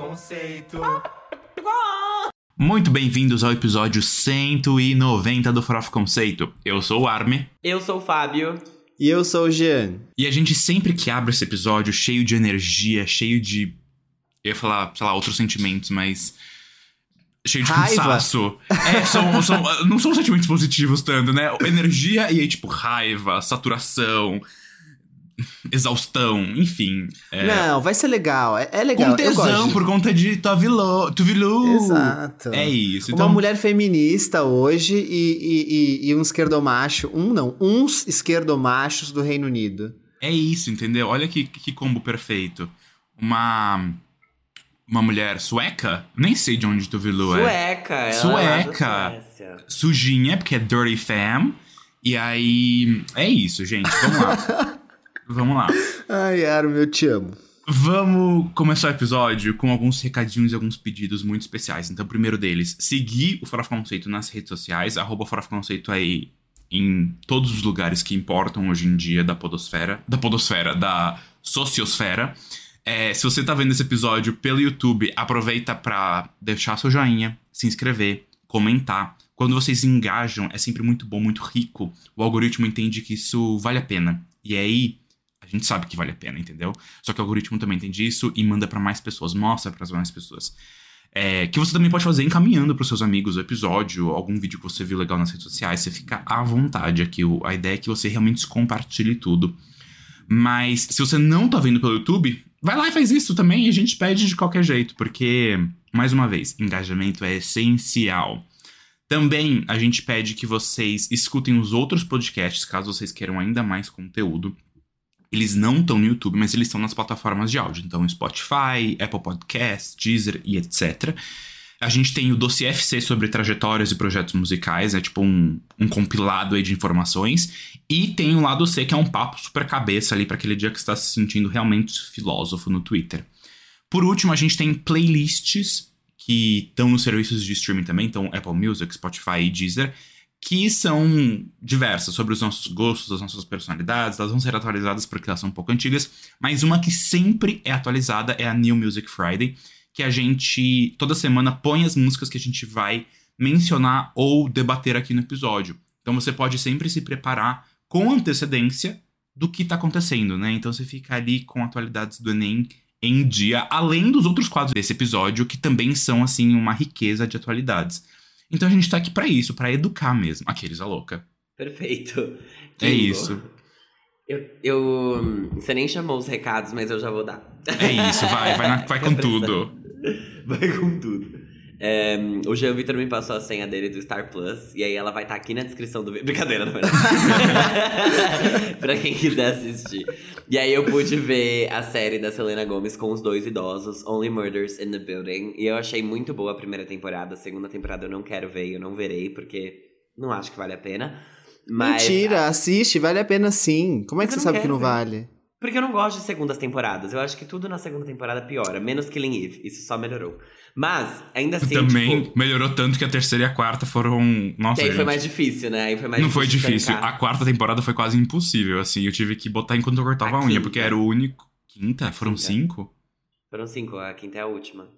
Conceito. Muito bem-vindos ao episódio 190 do Farofa Conceito. Eu sou o Arme. Eu sou o Fábio. E eu sou o Jean. E a gente sempre que abre esse episódio cheio de energia, cheio de. Eu ia falar, sei lá, outros sentimentos, mas. Cheio de Raiva. cansaço. É, são, são, não são sentimentos positivos tanto, né? Energia e aí, tipo, raiva, saturação, exaustão, enfim. É, Não, vai ser legal. É, é legal. com eu gosto tesão por conta de Tuvilu. Tuvilu. Exato. É isso. Uma Então, mulher feminista hoje e, e, e, e um esquerdomacho. Um não, uns esquerdomachos do Reino Unido. É isso, entendeu? Olha que, que combo perfeito. Uma. Uma mulher sueca? Nem sei de onde Tuvilu é. Sueca. Ela Sueca. É da Suécia. Sujinha, porque é Dirty Fam. E aí. É isso, gente. Vamos lá. Vamos lá. Ai, Armin, eu te amo. Vamos começar o episódio com alguns recadinhos e alguns pedidos muito especiais. Então, o primeiro deles, seguir o Farofa Conceito nas redes sociais, arroba Farofa Conceito aí em todos os lugares que importam hoje em dia da podosfera, da podosfera, da sociosfera. É, se você tá vendo esse episódio pelo YouTube, aproveita pra deixar seu joinha, se inscrever, comentar. Quando vocês engajam, é sempre muito bom, muito rico. O algoritmo entende que isso vale a pena. E aí, gente sabe que vale a pena, entendeu? Só que o algoritmo também entende isso e manda pra mais pessoas, mostra para mais pessoas. É, que você também pode fazer encaminhando pros seus amigos o episódio, algum vídeo que você viu legal nas redes sociais, você fica à vontade aqui. A ideia é que você realmente compartilhe tudo. Mas se você não tá vendo pelo YouTube, vai lá e faz isso também a gente pede de qualquer jeito, porque, mais uma vez, engajamento é essencial. Também a gente pede que vocês escutem os outros podcasts, caso vocês queiram ainda mais conteúdo. Eles não estão no YouTube, mas eles estão nas plataformas de áudio. Então, Spotify, Apple Podcasts, Deezer e etc. A gente tem o Dossiê FC sobre trajetórias e projetos musicais, é tipo um, um compilado aí de informações. E tem o lado C, que é um papo super cabeça ali para aquele dia que está se sentindo realmente filósofo no Twitter. Por último, a gente tem playlists que estão nos serviços de streaming também, então Apple Music, Spotify e Deezer, que são diversas sobre os nossos gostos, as nossas personalidades, elas vão ser atualizadas porque elas são um pouco antigas, mas uma que sempre é atualizada é a New Music Friday, que a gente toda semana põe as músicas que a gente vai mencionar ou debater aqui no episódio. Então você pode sempre se preparar com antecedência do que tá acontecendo, né? Então você fica ali com atualidades do Enem em dia, além dos outros quadros desse episódio, que também são, assim, uma riqueza de atualidades. Então a gente tá aqui pra isso, pra educar mesmo. Aqueles a louca. Perfeito. É Bingo. isso. Eu, eu- Você nem chamou os recados, mas eu já vou dar. É isso, vai, vai, na- vai com tudo. Vai com tudo. É, o Jean Vitor me passou a senha dele do Star Plus. E aí ela vai estar aqui na descrição do vídeo. Brincadeira, na verdade. pra quem quiser assistir. E aí eu pude ver a série da Selena Gomez com os dois idosos, Only Murders in the Building. E eu achei muito boa a primeira temporada. A segunda temporada eu não quero ver e eu não verei, porque não acho que vale a pena. Mas, Mentira, assiste, vale a pena sim. Como é que você não sabe que não ver. vale? Porque eu não gosto de segundas temporadas. Eu acho que tudo na segunda temporada piora, menos Killing Eve. Isso só melhorou. Mas, ainda assim. também tipo, melhorou tanto que a terceira e a quarta foram. Nossa, que aí foi gente, mais difícil, né? Aí foi mais Não foi de difícil. tancar. A quarta temporada foi quase impossível, assim. Eu tive que botar enquanto eu cortava a, A unha, porque era o único. Quinta? Foram Quinta. cinco? Foram cinco, a quinta é a última.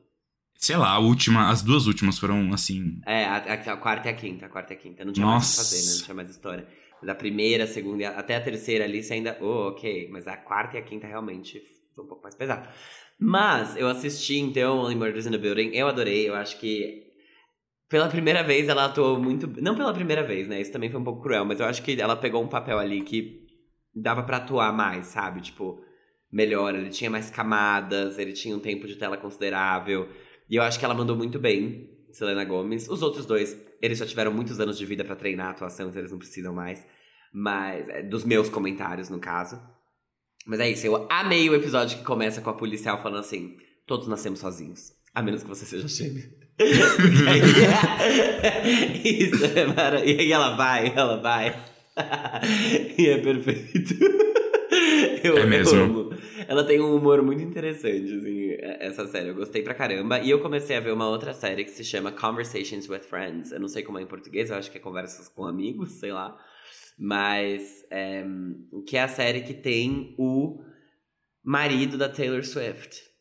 Sei lá, a última, as duas últimas foram assim. É, a, a- a quarta e a quinta, a quarta e a quinta. Não tinha mais o que Nossa. fazer, né? Não tinha mais história. Mas a primeira, a segunda, e até a terceira ali, você ainda. Oh, ok. Mas a quarta e a quinta realmente foi um pouco mais pesado. Mas eu assisti, então, Only Murders in the Building. Eu adorei. Eu acho que. Pela primeira vez ela atuou muito. Não pela primeira vez, né? Isso também foi um pouco cruel. Mas eu acho que ela pegou um papel ali que dava pra atuar mais, sabe? Tipo, melhor. Ele tinha mais camadas, ele tinha um tempo de tela considerável. E eu acho que ela mandou muito bem, Selena Gomez. Os outros dois, eles já tiveram muitos anos de vida pra treinar a atuação, então eles não precisam mais. Mas, é, dos meus comentários, no caso. Mas é isso, eu amei o episódio que começa com a policial falando assim: todos nascemos sozinhos. A menos que você seja gêmeo. Isso é maravilhoso. E aí ela vai, ela vai. e é perfeito. Eu, É mesmo. amo. Ela tem um humor muito interessante, assim, essa série. Eu gostei pra caramba. E eu comecei a ver uma outra série que se chama Conversations with Friends. Eu não sei como é em português, eu acho que é Conversas com Amigos, sei lá. Mas, é, que é a série que tem o marido da Taylor Swift.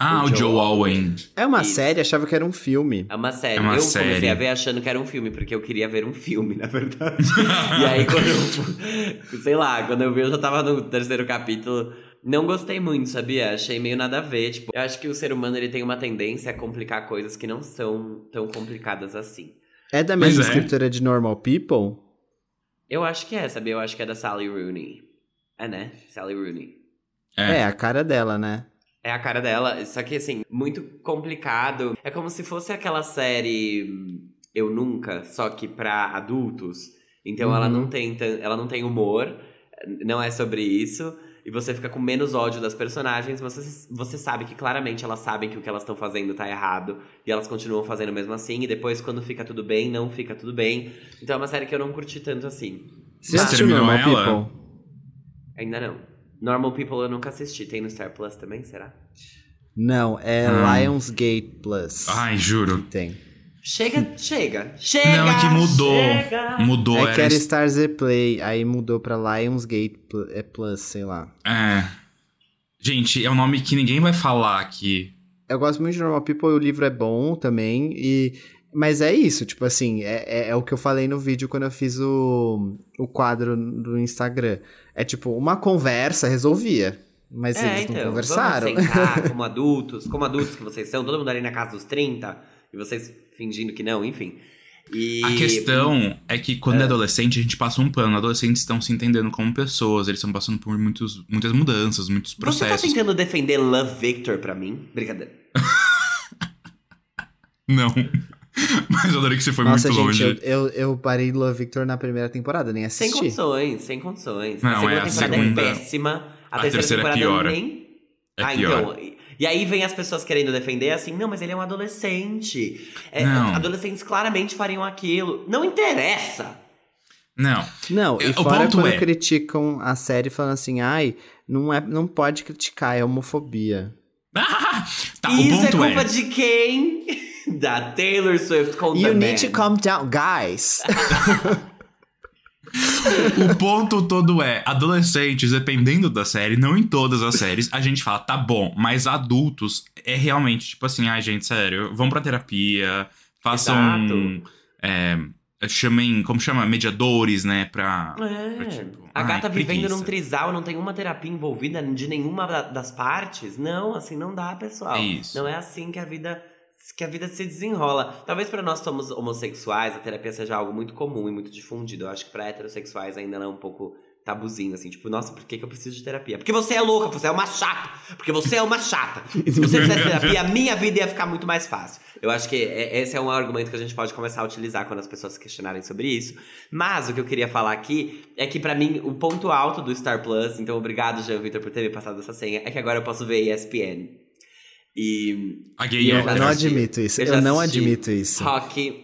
Ah, o, Joe Alwyn. É uma Isso. série? Achava que era um filme. É uma série. É uma eu série. comecei a ver achando que era um filme, porque eu queria ver um filme, na verdade. e aí, quando eu. Sei lá, quando eu vi, eu já tava no terceiro capítulo. Não gostei muito, sabia? Achei meio nada a ver. Tipo, eu acho que o ser humano ele tem uma tendência a complicar coisas que não são tão complicadas assim. É da Mas mesma é. escritora de Normal People? Eu acho que é, sabia? Eu acho que é da Sally Rooney. É, né? Sally Rooney. É. É, a cara dela, né? É a cara dela, só que assim, muito complicado. É como se fosse aquela série Eu Nunca, só que pra adultos. Então ela Uhum. não tem ela não tem humor, não é sobre isso. E você fica com menos ódio das personagens, mas você, você sabe que claramente elas sabem que o que elas estão fazendo tá errado. E elas continuam fazendo mesmo assim. E depois, quando fica tudo bem, não fica tudo bem. Então é uma série que eu não curti tanto assim. Você assistiu terminou Normal ela? People? Ainda não. Normal People eu nunca assisti. Tem no Star Plus também, será? Não, é Ah. Lionsgate Plus. Ai, juro. Tem. Chega, chega, chega! Não, é que mudou. chega. Mudou, É que era. Stars Play, aí mudou pra Lionsgate é Plus, sei lá. É. Gente, é um nome que ninguém vai falar aqui. Eu gosto muito de Normal People, o livro é bom também, e... Mas é isso, tipo assim, é, é, é o que eu falei no vídeo quando eu fiz o, o quadro do Instagram. É tipo, uma conversa resolvia, mas É, eles não então, conversaram. vamos sentar como adultos, como adultos que vocês são, todo mundo ali na casa dos 30, e vocês fingindo que não, enfim. E... A questão é que quando é. adolescente, a gente passa um pano. Adolescentes estão se entendendo como pessoas, eles estão passando por muitos, muitas mudanças, muitos Você tá processos. tentando defender Love Victor pra mim? Brincadeira. Não. Mas eu adorei que você foi Nossa, muito gente, longe. eu, eu, eu parei Love Victor na primeira temporada, nem Sem assisti. condições, sem condições. Não, a segunda é a temporada segunda- é péssima. A, a terceira, terceira é temporada pior. nem. É ah, pior. então. E- aí vem as pessoas querendo defender assim, não, mas ele é um adolescente. É, Não. Adolescentes claramente fariam aquilo. Não interessa. Não. Não, e o fora ponto quando é- criticam a série falando assim, ai, não, é, não pode criticar, é homofobia. Ah, tá, E o isso é culpa é. de quem? da Taylor Swift com You need Man. to calm down, guys. O ponto todo é, adolescentes, dependendo da série, não em todas as séries, a gente fala, tá bom, mas adultos é realmente tipo assim, ai gente, sério, vão pra terapia, façam. É, chamem, como chama? Mediadores, né? Pra. É. pra, tipo, a ai, gata vivendo preguiça. num trisal, não tem uma terapia envolvida de nenhuma da- das partes. Não, assim não dá, pessoal. É isso. Não é assim que a vida que a vida se desenrola. Talvez pra nós somos homossexuais, a terapia seja algo muito comum e muito difundido. Eu acho que pra heterossexuais ainda não é um pouco tabuzinho, assim, tipo, nossa, por que, que eu preciso de terapia? Porque você é louca, você é uma chata. Porque você é uma chata. E se você fizesse terapia, a minha vida ia ficar muito mais fácil. Eu acho que é- esse é um argumento que a gente pode começar a utilizar quando as pessoas se questionarem sobre isso. Mas o que eu queria falar aqui é que pra mim o ponto alto do Star Plus, então obrigado Jean Vitor por ter me passado essa senha, é que agora eu posso ver ESPN. E E eu não assisti. admito isso, Eu eu, não admito isso.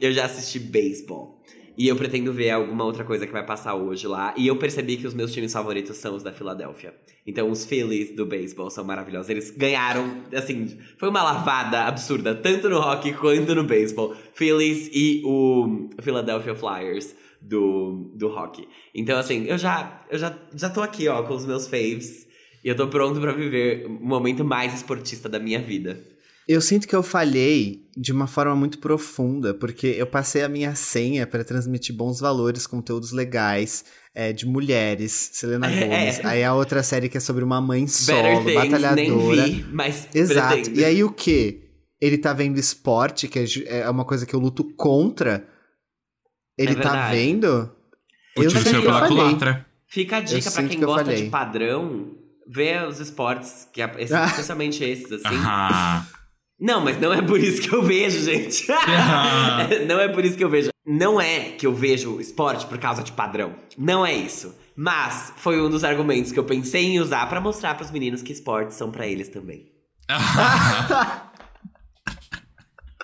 eu já assisti beisebol. E eu pretendo ver alguma outra coisa que vai passar hoje lá. E eu percebi que os meus times favoritos são os da Filadélfia. Então os Phillies do beisebol são maravilhosos. Eles ganharam, assim, foi uma lavada absurda, tanto no hockey quanto no beisebol. Phillies e o Philadelphia Flyers do, do hockey. Então, assim, eu já, eu já, já tô aqui, ó, com os meus faves. E eu tô pronto pra viver o momento mais esportista da minha vida. Eu sinto que eu falhei de uma forma muito profunda, porque eu passei a minha senha para transmitir bons valores, conteúdos legais, é, de mulheres, Selena É. Gomez. Aí a outra série que é sobre uma mãe Better solo, Things, nem batalhadora. vi, mas Exato. pretendo. E aí o quê? Ele tá vendo esporte, que é é uma coisa que eu luto contra. Ele É tá vendo? O tiro sei saiu que eu pela culatra. Fica a Eu dica pra sinto quem que eu gosta de padrão, ver os esportes, que é- especialmente esses, assim. Não, mas não é por isso que eu vejo, gente. Não é por isso que eu vejo. Não é que eu vejo esporte por causa de padrão. Não é isso. Mas foi um dos argumentos que eu pensei em usar pra mostrar pros meninos que esportes são pra eles também.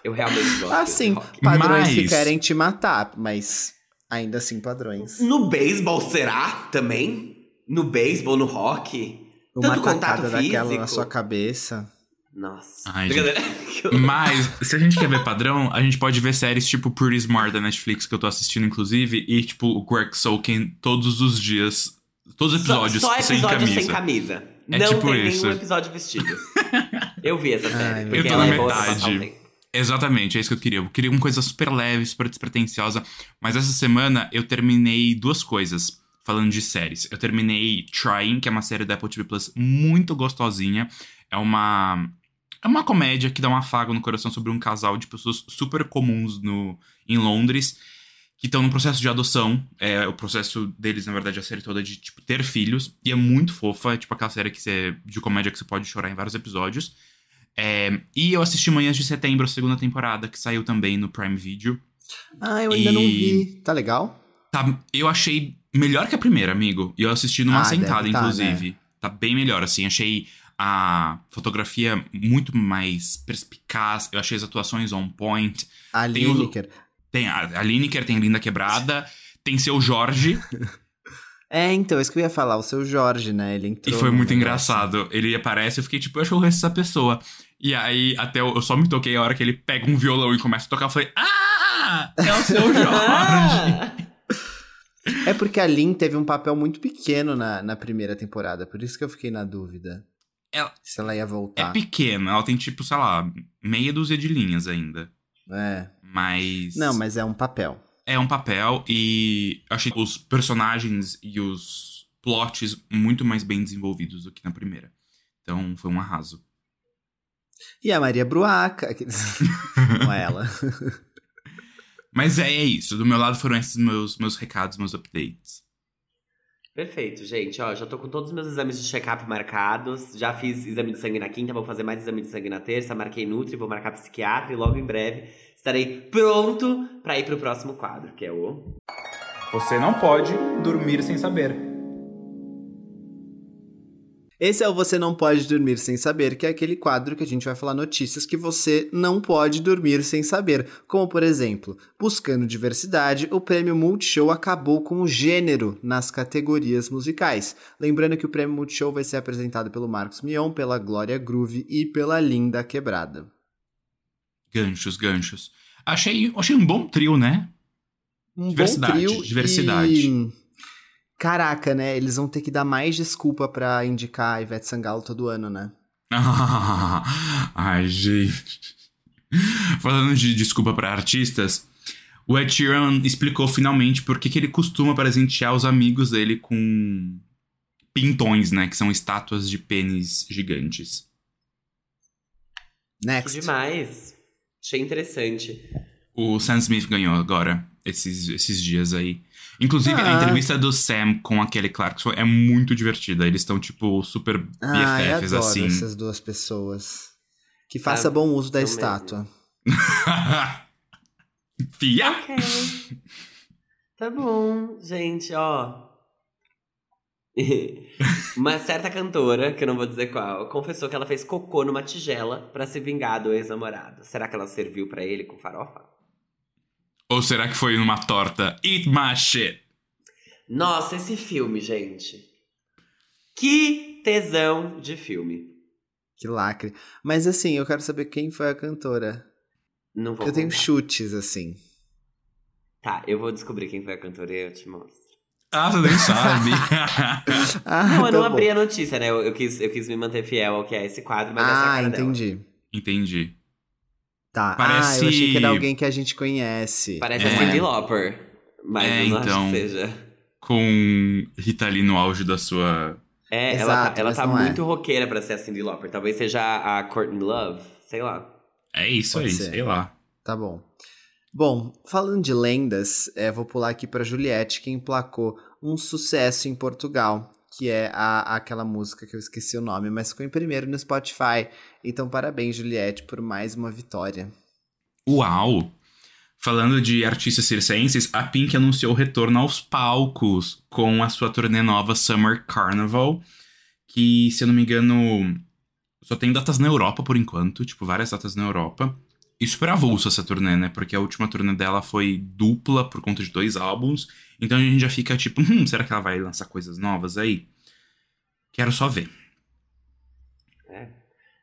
Eu realmente gosto Assim, padrões que Mas- querem te matar, mas ainda assim padrões. No beisebol, será? Também? No beisebol, no hockey? Uma Tanto contato tacada daquela físico? na sua cabeça. Nossa. Ai. Mas, se a gente quer ver padrão, a gente pode ver séries tipo Pretty Smart da Netflix, que eu tô assistindo, inclusive, e tipo o Greg Sokin todos os dias. Todos os episódios, só, só sem episódios camisa. sem camisa. É não tipo tem isso. nenhum episódio vestido. Eu vi essa série, Ai, porque eu tô ela na é metade. Exatamente, é isso que eu queria. Eu queria uma coisa super leve, super despretensiosa. Mas essa semana eu terminei duas coisas, falando de séries. Eu terminei Trying, que é uma série da Apple TV Plus muito gostosinha. É uma. É uma comédia que dá um afago no coração sobre um casal de pessoas super comuns no, em Londres que estão no processo de adoção. É, o processo deles, na verdade, a série toda é de tipo, ter filhos. E é muito fofa, é tipo aquela série que você, de comédia que você pode chorar em vários episódios. É, e eu assisti Manhãs de Setembro, a segunda temporada, que saiu também no Prime Video. Ah, eu ainda não E- vi. Tá legal? Tá, eu achei melhor que a primeira, amigo. E eu assisti numa Ah, sentada, tá, inclusive. Tá bem melhor, assim. Achei a fotografia muito mais perspicaz. Eu achei as atuações on point. A Tem o-. Tem a, a Lineker, tem a Linda Quebrada. Tem seu Jorge. É, então, isso que eu ia falar, o seu Jorge, né? Ele E entrou. foi no muito engraçado. Ele aparece, eu fiquei tipo, eu acho que essa pessoa. E aí, até eu, eu só me toquei a hora que ele pega um violão e começa a tocar. Eu falei, ah! É o seu Jorge! É porque a Lin teve um papel muito pequeno na, na primeira temporada, por isso que eu fiquei na dúvida. Ela- Se ela ia É voltar. pequena, ela tem tipo, sei lá, meia dúzia de linhas ainda. É. Mas. Não, mas é um papel. É um papel e eu achei os personagens e os plots muito mais bem desenvolvidos do que na primeira. Então foi um arraso. E a Maria Bruaca. Não é ela. Mas é, é isso. Do meu lado foram esses meus, meus recados, meus updates. Perfeito, gente. Ó, já tô com todos os meus exames de check-up marcados. Já fiz exame de sangue na quinta, vou fazer mais exame de sangue na terça. Marquei Nutri, vou marcar psiquiatra e logo em breve estarei pronto pra ir pro próximo quadro, que é o. Você não pode dormir sem saber. Esse é o Você Não Pode Dormir Sem Saber, que é aquele quadro que a gente vai falar notícias que você não pode dormir sem saber. Como, por exemplo, buscando diversidade, o prêmio Multishow acabou com o gênero nas categorias musicais. Lembrando que o prêmio Multishow vai ser apresentado pelo Marcos Mion, pela Glória Groove e pela Linda Quebrada. Ganchos, ganchos. Achei, achei um bom trio, né? Um Diversidade, bom trio diversidade. e- Caraca, né? Eles vão ter que dar mais desculpa pra indicar a Ivete Sangalo todo ano, né? Ai, gente. Falando de desculpa para artistas, o Ed Sheeran explicou finalmente por que, que ele costuma presentear os amigos dele com pintões, né? Que são estátuas de pênis gigantes. Que Next. demais. Achei interessante. O Sam Smith ganhou agora, esses, esses dias aí. Inclusive, a Ah. entrevista do Sam com a Kelly Clarkson é muito divertida. Eles estão, tipo, super Ah, eu BFFs, adoro assim. essas duas pessoas. Que faça Ah, bom uso da estátua. Fia! Ok. tá bom, gente, ó. Uma certa cantora, que eu não vou dizer qual, confessou que ela fez cocô numa tigela pra se vingar do ex-namorado. Será que ela serviu pra ele com farofa? Ou será que foi numa torta? Eat my shit! Nossa, esse filme, gente. Que tesão de filme. Que lacre. Mas assim, eu quero saber quem foi a cantora. Não vou eu tenho contar. chutes, assim. Tá, eu vou descobrir quem foi a cantora e eu te mostro. Ah, você nem sabe. Ah, Não, eu não tá bom. abri a notícia, né? Eu, eu quis, eu quis me manter fiel ao que é esse quadro, mas essa é a Ah, cara dela. entendi. Tá. Parece- Ah, eu achei que era alguém que a gente conhece. Parece É. a Cyndi Lauper. Mas É, eu não então. acho que seja. Com Rita Lee no auge da sua. É, ela Exato, tá, ela tá é. muito roqueira pra ser a Cyndi Lauper. Talvez seja a Courtney Love, sei lá. É isso Pode aí, ser. sei lá. Tá bom. Bom, falando de lendas, é, vou pular aqui pra Juliette, que emplacou um sucesso em Portugal, que é a, aquela música que eu esqueci o nome, mas ficou em primeiro no Spotify. Então, parabéns, Juliette, por mais uma vitória. Uau! Falando de artistas circenses, a Pink anunciou o retorno aos palcos com a sua turnê nova Summer Carnival, que, se eu não me engano, só tem datas na Europa por enquanto, tipo, várias datas na Europa. E super avulso essa turnê, né? Porque a última turnê dela foi dupla por conta de dois álbuns. Então a gente já fica tipo, hum, será que ela vai lançar coisas novas aí? Quero só ver. É,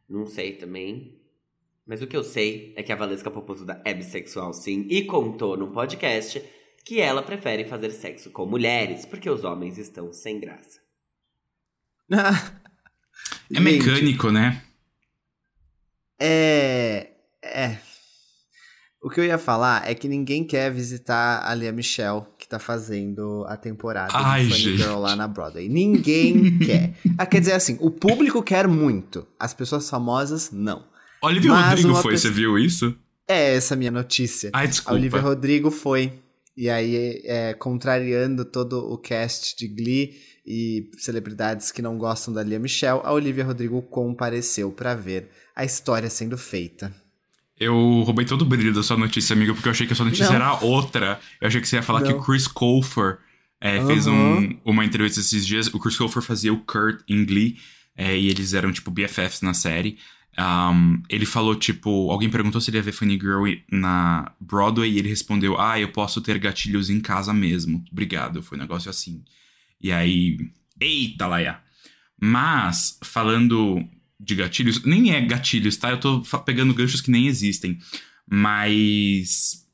não sei também. Mas o que eu sei é que a Valesca Popozuda é bissexual, sim, e contou num podcast que ela prefere fazer sexo com mulheres, porque os homens estão sem graça. É mecânico, né? É. É. O que eu ia falar é que ninguém quer visitar a Lia Michelle, que tá fazendo a temporada Ai, de Funny gente. Girl lá na Broadway. Ninguém quer. Ah, quer dizer assim, o público quer muito, as pessoas famosas não. Olivia Mas Rodrigo foi, pessoa- você viu isso? É essa a minha notícia. Ai, A desculpa. Olivia Rodrigo foi. E aí, é, contrariando todo o cast de Glee e celebridades que não gostam da Lia Michelle, a Olivia Rodrigo compareceu pra ver a história sendo feita. Eu roubei todo o brilho da sua notícia, amigo, porque eu achei que a sua notícia Não. era outra. Eu achei que você ia falar que Não. o Chris Colfer é, fez Aham. um- uma entrevista esses dias. O Chris Colfer fazia o Kurt em Glee, é, e eles eram, tipo, BFFs na série. Um, ele falou, tipo, alguém perguntou se ele ia ver Funny Girl na Broadway, e ele respondeu, ah, eu posso ter gatilhos em casa mesmo. Obrigado, foi um negócio assim. E aí, eita, Laia. Mas, falando de gatilhos, nem é gatilhos, tá? Eu tô pegando ganchos que nem existem. Mas.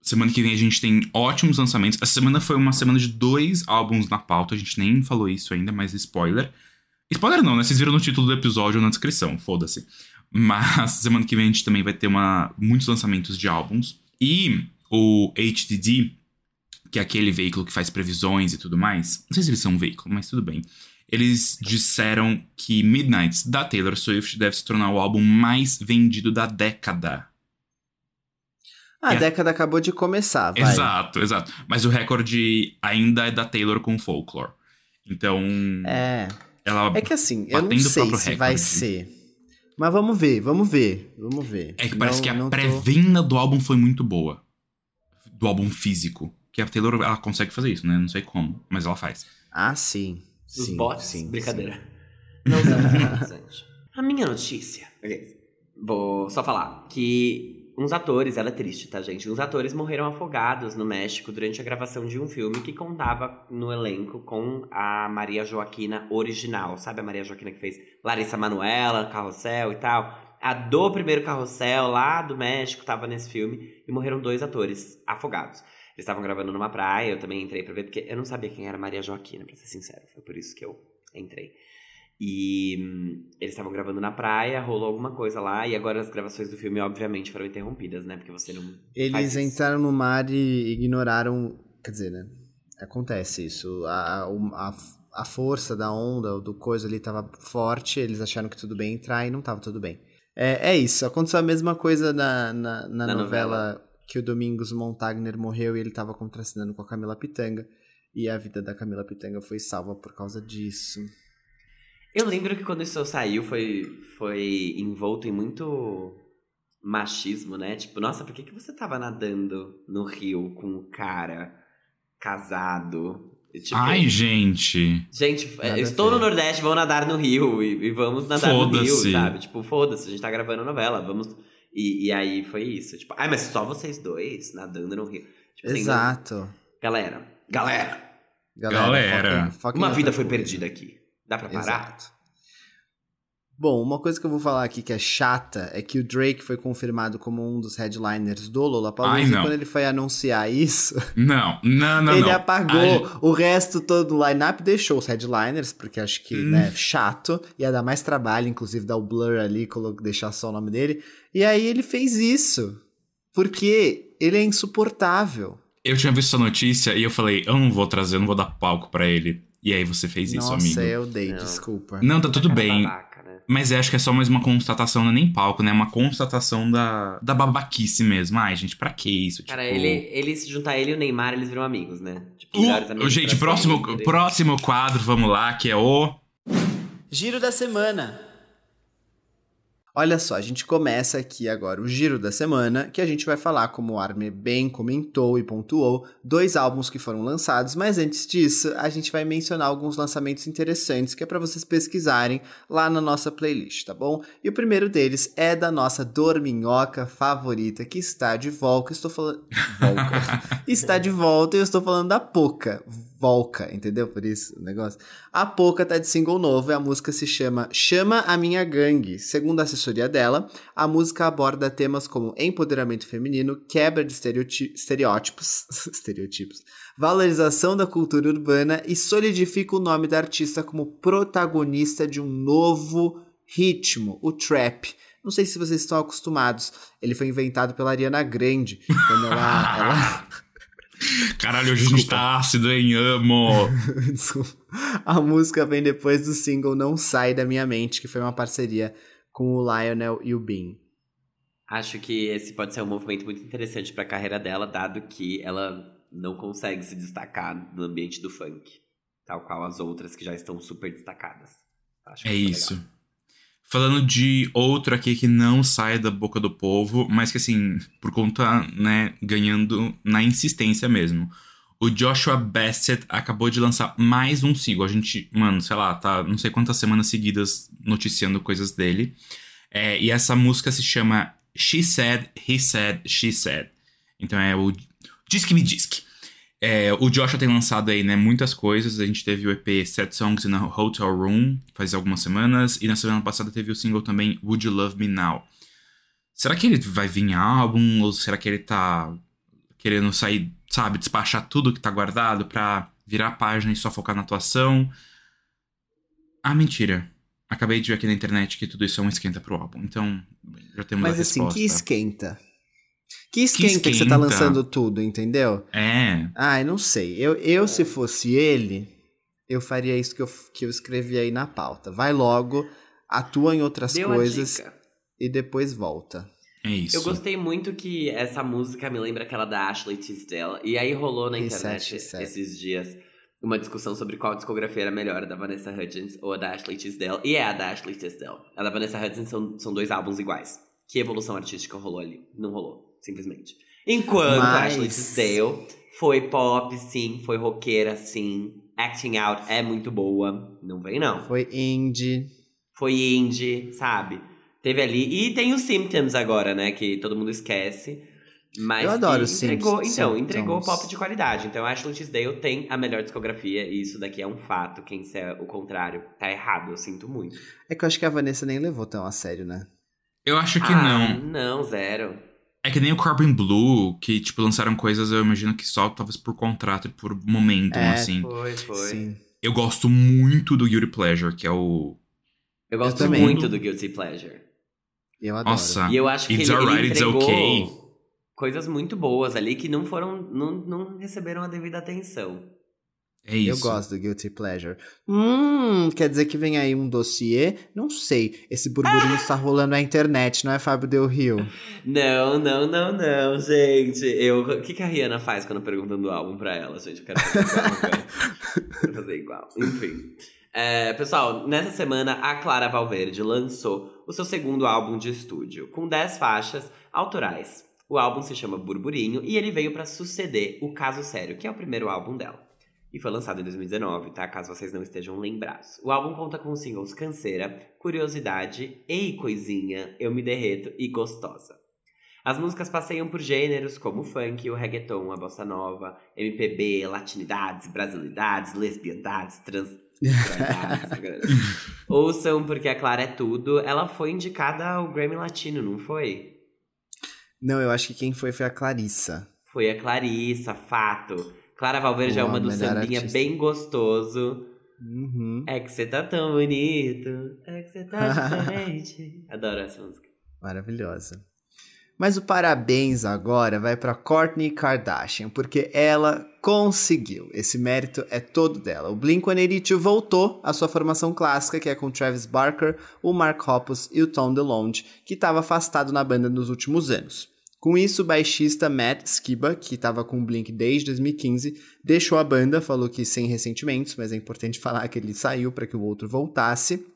Semana que vem a gente tem ótimos lançamentos. Essa semana foi uma semana de dois álbuns na pauta. A gente nem falou isso ainda, mas spoiler. Spoiler não, né? Vocês viram no título do episódio ou na descrição, foda-se. Mas semana que vem a gente também vai ter uma, muitos lançamentos de álbuns. E o HDD, que é aquele veículo que faz previsões e tudo mais. Não sei se eles são um veículo, mas tudo bem. Eles disseram que Midnights, da Taylor Swift, deve se tornar o álbum mais vendido da década. A É. década acabou de começar, vai. Exato, exato. Mas o recorde ainda é da Taylor com Folklore. Então, É. ela. É que assim, eu não sei se vai ser. Mas vamos ver, vamos ver, vamos ver. É que parece Não- que a não tô- pré-venda do álbum foi muito boa. Do álbum físico. Que a Taylor, ela consegue fazer isso, né? Não sei como, mas ela faz. Ah, sim. Os sim, bots? sim, Brincadeira. Não usamos gente. A minha notícia. Vou só falar que uns atores, ela é triste, tá, gente? Uns atores morreram afogados no México durante a gravação de um filme que contava no elenco com a Maria Joaquina original. Sabe a Maria Joaquina que fez Larissa Manoela, Carrossel e tal? A do primeiro Carrossel, lá do México, tava nesse filme e morreram dois atores afogados. Eles estavam gravando numa praia, eu também entrei pra ver, porque eu não sabia quem era Maria Joaquina, pra ser sincero. Foi por isso que eu entrei. E hum, eles estavam gravando na praia, rolou alguma coisa lá, e agora as gravações do filme, obviamente, foram interrompidas, né? Porque você não. Eles entraram no mar e ignoraram. Quer dizer, né? Acontece isso. A, a, a força da onda, do coisa ali tava forte, eles acharam que tudo bem entrar e não tava tudo bem. É, é isso. Aconteceu a mesma coisa na, na, na Na novela, que o Domingos Montagner morreu e ele tava contracenando com a Camila Pitanga. E a vida da Camila Pitanga foi salva por causa disso. Eu lembro que quando isso saiu foi, foi envolto em muito machismo, né? Tipo, nossa, por que, que você tava nadando no rio com um cara casado? E, tipo, Ai, gente. Gente, Nada a estou no Nordeste, vamos nadar no Rio e, e vamos nadar no Rio, sabe? Tipo, foda-se, a gente tá gravando novela, vamos. E, e aí foi isso. Tipo, ai, mas só vocês dois nadando no Rio. Tipo, assim, não- Exato. galera, galera, Galera. foquem- foquem uma em vida outra foi coisa. perdida aqui. Dá pra parar? Exato. Bom, uma coisa que eu vou falar aqui que é chata é que o Drake foi confirmado como um dos headliners do Ai, Lollapalooza e quando ele foi anunciar isso, Não, não, não, ele não. apagou Ai, o resto todo do line-up, deixou os headliners, porque acho que, Hum. né, chato, ia dar mais trabalho, inclusive dar o blur ali, deixar só o nome dele. E aí ele fez isso, porque ele é insuportável. Eu tinha visto essa notícia e eu falei, eu não vou trazer, eu não vou dar palco pra ele. E aí você fez isso, Nossa, amigo. eu dei, Não. desculpa. Não, tá tudo bem. Mas eu acho que é só mais uma constatação, não é nem palco, né? É uma constatação da, da babaquice mesmo. Ai, gente, pra que isso? Cara, Tipo, ele, ele se juntar ele e o Neymar, eles viram amigos, né? Tipo, Uh, amigos gente, próximo, próximo quadro, vamos lá, que é o. Giro da semana. Olha só, a gente começa aqui agora o giro da semana, que a gente vai falar, como o Arme bem comentou e pontuou, dois álbuns que foram lançados, mas antes disso, a gente vai mencionar alguns lançamentos interessantes que é para vocês pesquisarem lá na nossa playlist, tá bom? E o primeiro deles é da nossa dorminhoca favorita, que está de volta, estou falando... Volca. está de volta e eu estou falando da Poca. Volca, entendeu? Por isso o negócio. A Poca tá de single novo e a música se chama Chama a Minha Gangue. Segundo a assessoria dela, a música aborda temas como empoderamento feminino, quebra de estereótipos, estereotipos, valorização da cultura urbana e solidifica o nome da artista como protagonista de um novo ritmo, o trap. Não sei se vocês estão acostumados. Ele foi inventado pela Ariana Grande. Quando ela. ela... Caralho, hoje a gente tá ácido, hein? Amo! Desculpa. A música vem depois do single Não Sai da Minha Mente, que foi uma parceria com o Lionel e o Bean. Acho que esse pode ser um movimento muito interessante para a carreira dela, dado que ela não consegue se destacar no ambiente do funk, tal qual as outras que já estão super destacadas. Acho é isso. Legal. Falando de outro aqui que não sai da boca do povo, mas que assim, por conta, né, ganhando na insistência mesmo. O Joshua Bassett acabou de lançar mais um single. A gente, mano, sei lá, tá não sei quantas semanas seguidas noticiando coisas dele. É, e essa música se chama She Said, He Said, She Said. Então é o Diz que me diz. É, o Joshua tem lançado aí, né, muitas coisas. A gente teve o EP Set Songs in a Hotel Room faz algumas semanas. E na semana passada teve o single também Would You Love Me Now. Será que ele vai vir em álbum? Ou será que ele tá querendo sair, sabe, despachar tudo que tá guardado pra virar a página e só focar na atuação? Ah, mentira. Acabei de ver aqui na internet que tudo isso é um esquenta pro álbum. Então, já temos Mas a resposta. Mas assim, que esquenta? Que esquenta, que esquenta, que você tá lançando tudo, entendeu? É. Ai, não sei. Eu, eu se fosse ele, eu faria isso que eu, que eu escrevi aí na pauta. Vai logo, atua em outras Deu coisas e depois volta. É isso. Eu gostei muito que essa música me lembra aquela da Ashley Tisdale. E aí rolou na internet esses dias uma discussão sobre qual discografia era melhor, a da Vanessa Hudgens ou a da Ashley Tisdale. E é a da Ashley Tisdale. A da Vanessa Hudgens são, são dois álbuns iguais. Que evolução artística rolou ali? Não rolou simplesmente. Enquanto Mas... a Ashley Tisdale foi pop, sim, foi roqueira, sim. Acting Out é muito boa. Não vem, não. Foi indie. Foi indie, sabe? Teve ali. E tem os Symptoms agora, né? Que todo mundo esquece. Mas eu adoro os entregou, Então, entregou pop de qualidade. Então, a Ashley Tisdale tem a melhor discografia. E isso daqui é um fato. Quem disser o contrário tá errado. Eu sinto muito. É que eu acho que a Vanessa nem levou tão a sério, né? Eu acho que ah, não. Não, zero. É que nem o Corbin Blue, que, tipo, lançaram coisas, eu imagino que só talvez por contrato e por momento, é, assim. Foi, foi. Sim. Eu gosto muito do Guilty Pleasure, que é o. Eu gosto eu muito do Guilty Pleasure. Eu adoro. Nossa. E eu acho que it's ele, alright, ele entregou okay. coisas muito boas ali que não foram. Não, não receberam a devida atenção. É isso. Eu gosto do Guilty Pleasure. Hum, quer dizer que vem aí um dossiê? Não sei. Esse burburinho está rolando na internet, não é, Fábio Del Rio? Não, não, não, não, gente. Eu, o que, que a Rihanna faz quando perguntam do álbum pra ela, gente? Eu quero fazer igual. quero fazer igual. Enfim. É, pessoal, nessa semana a Clara Valverde lançou o seu segundo álbum de estúdio, com 10 faixas autorais. O álbum se chama Burburinho e ele veio para suceder o Caso Sério, que é o primeiro álbum dela e foi lançado em 2019, tá? Caso vocês não estejam lembrados. O álbum conta com os singles Canseira, Curiosidade, Ei Coisinha, Eu Me Derreto e Gostosa. As músicas passeiam por gêneros como o funk, o reggaeton, a bossa nova, MPB, latinidades, brasilidades, lesbiandades, trans... Ouçam, porque a Clara é tudo. Ela foi indicada ao Grammy Latino, não foi? Não, eu acho que quem foi foi a Clarissa. Foi a Clarissa, fato. Clara Valverde é uma do sambinha artista. bem gostoso. Uhum. É que você tá tão bonito, é que você tá diferente. Adoro essa música. Maravilhosa. Mas o parabéns agora vai para Kourtney Kardashian, porque ela conseguiu. Esse mérito é todo dela. O Blink-182 voltou à sua formação clássica, que é com Travis Barker, o Mark Hoppus e o Tom DeLonge, que estava afastado na banda nos últimos anos. Com isso, o baixista Matt Skiba, que estava com o Blink desde 2015, deixou a banda, falou que sem ressentimentos, mas é importante falar que ele saiu para que o outro voltasse.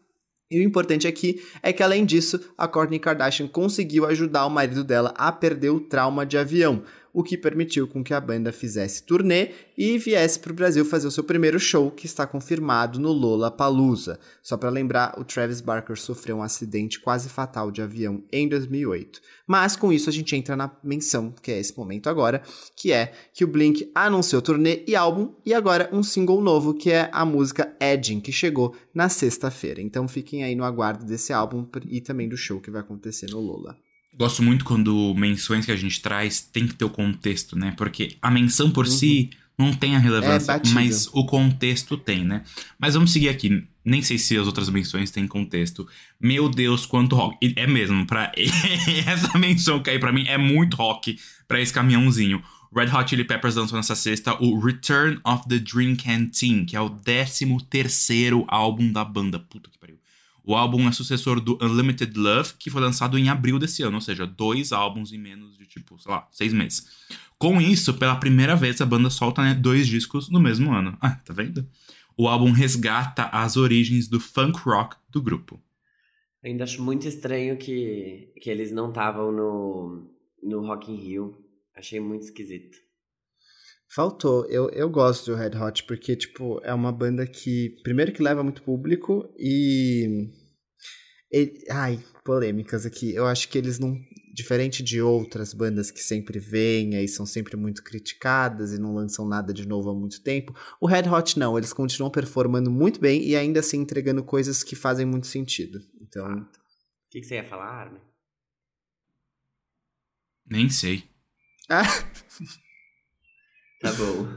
E o importante aqui é que, além disso, a Kourtney Kardashian conseguiu ajudar o marido dela a perder o trauma de avião o que permitiu com que a banda fizesse turnê e viesse para o Brasil fazer o seu primeiro show, que está confirmado no Lola Palusa. Só para lembrar, o Travis Barker sofreu um acidente quase fatal de avião em 2008. Mas com isso a gente entra na menção, que é esse momento agora, que é que o Blink anunciou turnê e álbum e agora um single novo, que é a música Edging, que chegou na sexta-feira. Então fiquem aí no aguardo desse álbum e também do show que vai acontecer no Lola. Gosto muito quando menções que a gente traz tem que ter o contexto, né? Porque a menção por uhum. si não tem a relevância, É mas o contexto tem, né? Mas vamos seguir aqui. Nem sei se as outras menções têm contexto. Meu Deus, quanto rock. É mesmo, pra essa menção cair pra mim é muito rock pra esse caminhãozinho. Red Hot Chili Peppers lançou nessa sexta o Return of the Dream Canteen, que é o 13 terceiro álbum da banda. Puta que pariu. O álbum é sucessor do Unlimited Love, que foi lançado em abril desse ano, ou seja, dois álbuns em menos de, tipo, sei lá, seis meses. Com isso, pela primeira vez, a banda solta né, dois discos no mesmo ano. Ah, tá vendo? O álbum resgata as origens do funk rock do grupo. Ainda acho muito estranho que, que eles não estavam no, no Rock in Rio. Achei muito esquisito. Faltou. Eu, eu gosto do Red Hot porque, tipo, é uma banda que, primeiro, que leva muito público e. e- ai, polêmicas aqui. Eu acho que eles não. Diferente de outras bandas que sempre vêm e são sempre muito criticadas e não lançam nada de novo há muito tempo, o Red Hot não. Eles continuam performando muito bem e ainda assim entregando coisas que fazem muito sentido. Então. O que, que você ia falar, Armin? Nem sei. Ah, Tá bom.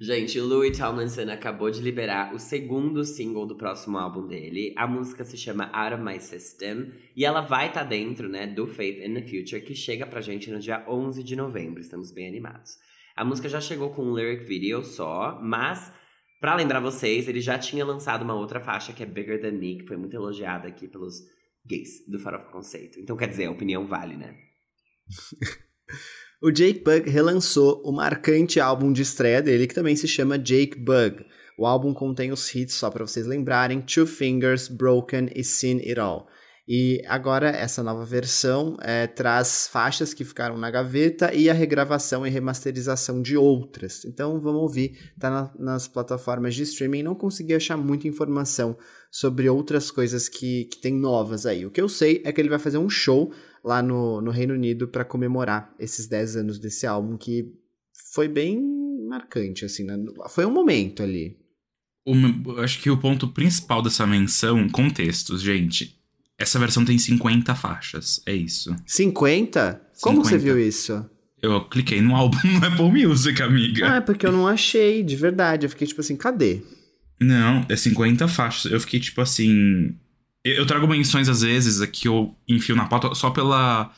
Gente, o Louis Tomlinson acabou de liberar o segundo single do próximo álbum dele. A música se chama Out of My System e ela vai estar dentro, né, do Faith in the Future, que chega pra gente no dia 11 de novembro. Estamos bem animados. A música já chegou com um lyric video só, mas pra lembrar vocês, ele já tinha lançado uma outra faixa que é Bigger Than Me, que foi muito elogiada aqui pelos gays do Farofa Conceito. Então, quer dizer, a opinião vale, né? O Jake Bug relançou o marcante álbum de estreia dele, que também se chama Jake Bug. O álbum contém os hits, só para vocês lembrarem, Two Fingers, Broken e Seen It All. E agora essa nova versão é, traz faixas que ficaram na gaveta e a regravação e remasterização de outras. Então vamos ouvir, tá na- nas plataformas de streaming. Não consegui achar muita informação sobre outras coisas que, que tem novas aí. O que eu sei é que ele vai fazer um show lá no, no Reino Unido para comemorar esses 10 anos desse álbum que foi bem marcante, assim, né? Foi um momento ali. O acho que o ponto principal dessa menção, contextos, gente. Essa versão tem 50 faixas, é isso. 50? Como você 50. viu isso? Eu cliquei no álbum no Apple Music, amiga. Ah, é porque eu não achei, de verdade. Eu fiquei tipo assim, cadê? Não, é 50 faixas. Eu fiquei tipo assim. Eu, trago menções às vezes que eu enfio na pauta só pela.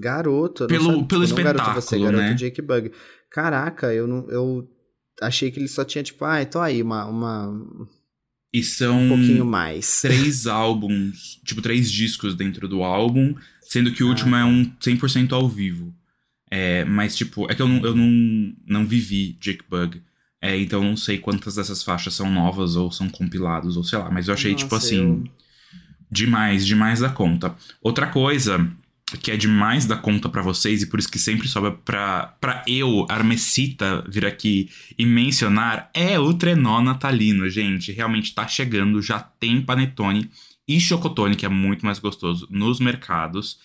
Garoto. Pelo- sabia- pelo não garoto você, espetáculo, garoto né? Jake Bug. Caraca, eu não. Eu achei que ele só tinha, tipo, ah, então aí, uma, uma, um E são pouquinho mais. três álbuns, tipo, três discos dentro do álbum, sendo que o Ah, último é tá. um 100% ao vivo. É, mas, tipo, é que eu não, eu não, não vivi Jake Bug. É, então eu não sei quantas dessas faixas são novas ou são compilados, ou sei lá. Mas eu achei, tipo Nossa, assim, eu- demais, demais da conta. Outra coisa que é demais da conta pra vocês, e por isso que sempre sobra pra, pra eu, Armecita, vir aqui e mencionar, é o trenó natalino, gente. Realmente tá chegando, já tem panetone e chocotone, que é muito mais gostoso, nos mercados.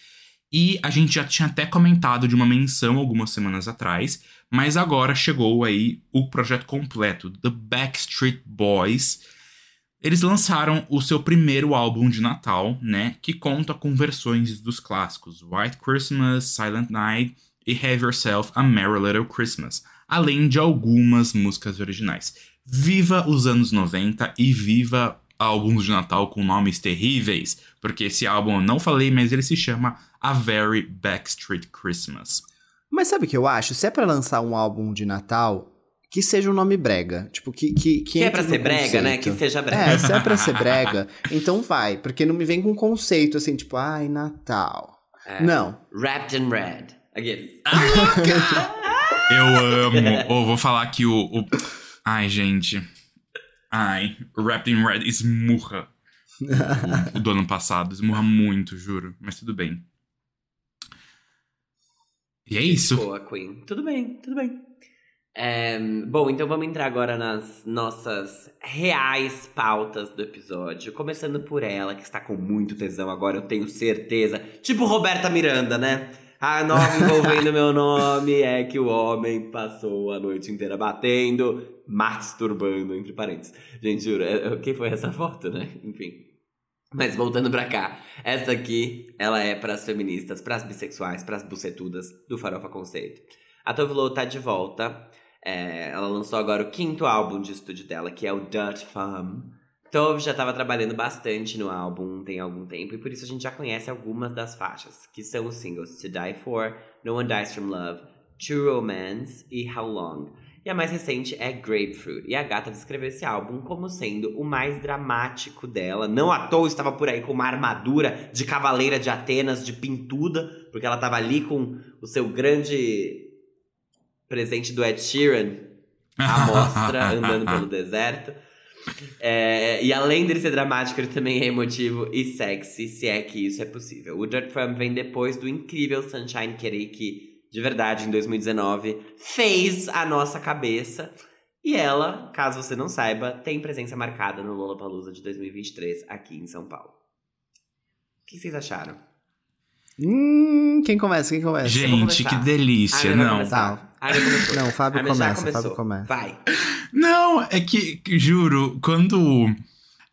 E a gente já tinha até comentado de uma menção algumas semanas atrás, mas agora chegou aí o projeto completo, The Backstreet Boys. Eles lançaram o seu primeiro álbum de Natal, né? Que conta com versões dos clássicos White Christmas, Silent Night e Have Yourself a Merry Little Christmas, além de algumas músicas originais. Viva os anos 90 e viva álbuns de Natal com nomes terríveis, porque esse álbum eu não falei, mas ele se chama A Very Backstreet Christmas. Mas sabe o que eu acho? Se é pra lançar um álbum de Natal, que seja um nome brega. Tipo, que. Que, que Se é pra ser brega, né? conceito. Que seja brega. É, se é pra ser brega, então vai. Porque não me vem com conceito assim, tipo, ai, Natal. É. Não. Wrapped in Red. Aqueles. Eu amo. Ou vou falar que o, o- Ai, gente. Ai, Wrapped in Red esmurra o, o do ano passado. Esmurra muito, juro. Mas tudo bem. E é isso. Boa, Queen. Tudo bem, tudo bem. É, bom, então vamos entrar agora nas nossas reais pautas do episódio. Começando por ela, que está com muito tesão agora, eu tenho certeza. Tipo Roberta Miranda, né? A nova envolvendo meu nome é que o homem passou a noite inteira batendo, masturbando, entre parênteses. Gente, juro, é- é- quem foi essa foto, né? Enfim. Mas voltando pra cá, essa aqui, ela é pras feministas, pras bissexuais, pras bucetudas do Farofa Conceito. A Tovlo tá de volta. É, ela lançou agora o quinto álbum de estúdio dela, que é o Dirt Farm. Tove já estava trabalhando bastante no álbum tem algum tempo, e por isso a gente já conhece algumas das faixas, que são os singles To Die For, No One Dies From Love, True Romance e How Long. E a mais recente é Grapefruit. E a gata descreveu esse álbum como sendo o mais dramático dela. Não à toa estava por aí com uma armadura de cavaleira de Atenas, de pintuda, porque ela estava ali com o seu grande presente do Ed Sheeran, à mostra, andando pelo deserto. É, e além dele ser dramático, ele também é emotivo e sexy, se é que isso é possível. O Dirt Farm vem depois do incrível Sunshine Kitty, que de verdade, em 2019, fez a nossa cabeça. E ela, caso você não saiba, tem presença marcada no Lollapalooza de 2023 aqui em São Paulo. O que vocês acharam? Hum, quem começa? Quem começa? Gente, que delícia, Ah, não. Tá. Começou. Não, o Fábio começa. Fábio começa. Vai. Não, é que, juro, quando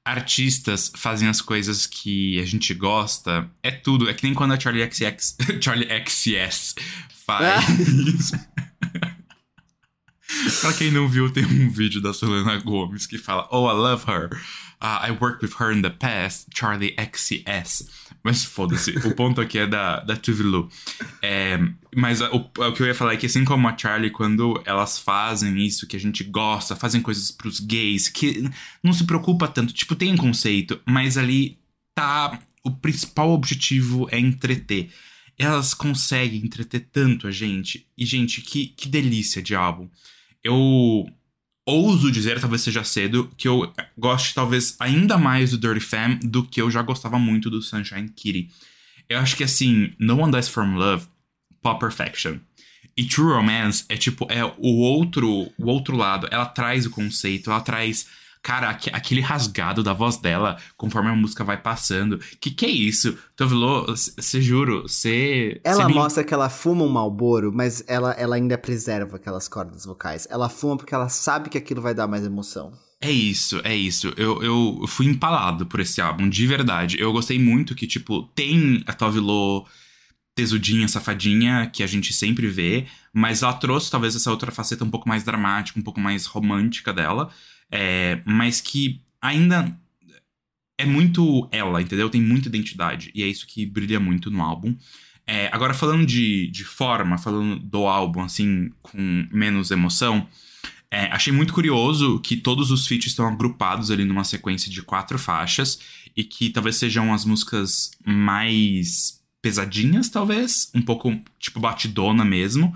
artistas fazem as coisas que a gente gosta, é tudo. É que nem quando a Charlie XCX, Charlie XCS faz. pra quem não viu, tem um vídeo da Selena Gomez que fala: Oh, I love her. Uh, I worked with her in the past, Charlie XCS. Mas foda-se, o ponto aqui é da, da Tuvilu. É, mas o, o que eu ia falar é que assim como a Charlie, quando elas fazem isso que a gente gosta, fazem coisas pros gays, que não se preocupa tanto, tipo, tem conceito, mas ali tá. O principal objetivo é entreter. Elas conseguem entreter tanto a gente. E, gente, que, que delícia de álbum. Eu ouso dizer, talvez seja cedo, que eu gosto talvez ainda mais do Dirty Fam do que eu já gostava muito do Sunshine Kitty. Eu acho que assim, No One Dies From Love, Pop Perfection. E True Romance é tipo, é o outro, o outro lado. Ela traz o conceito, ela traz, cara, aque- aquele rasgado da voz dela conforme a música vai passando. Que que é isso? Tovilo, você juro, você. Ela mostra que ela fuma um malboro, mas ela, ela ainda preserva aquelas cordas vocais. Ela fuma porque ela sabe que aquilo vai dar mais emoção. É isso, é isso. Eu, eu fui empalado por esse álbum, de verdade. Eu gostei muito que, tipo, tem a Tove Lo tesudinha, safadinha, que a gente sempre vê, mas ela trouxe talvez essa outra faceta um pouco mais dramática, um pouco mais romântica dela, é, mas que ainda é muito ela, entendeu? Tem muita identidade, e é isso que brilha muito no álbum. É, agora, falando de, de forma, falando do álbum, assim, com menos emoção, é, achei muito curioso que todos os feats estão agrupados ali numa sequência de quatro faixas e que talvez sejam as músicas mais pesadinhas, talvez, um pouco tipo batidona mesmo.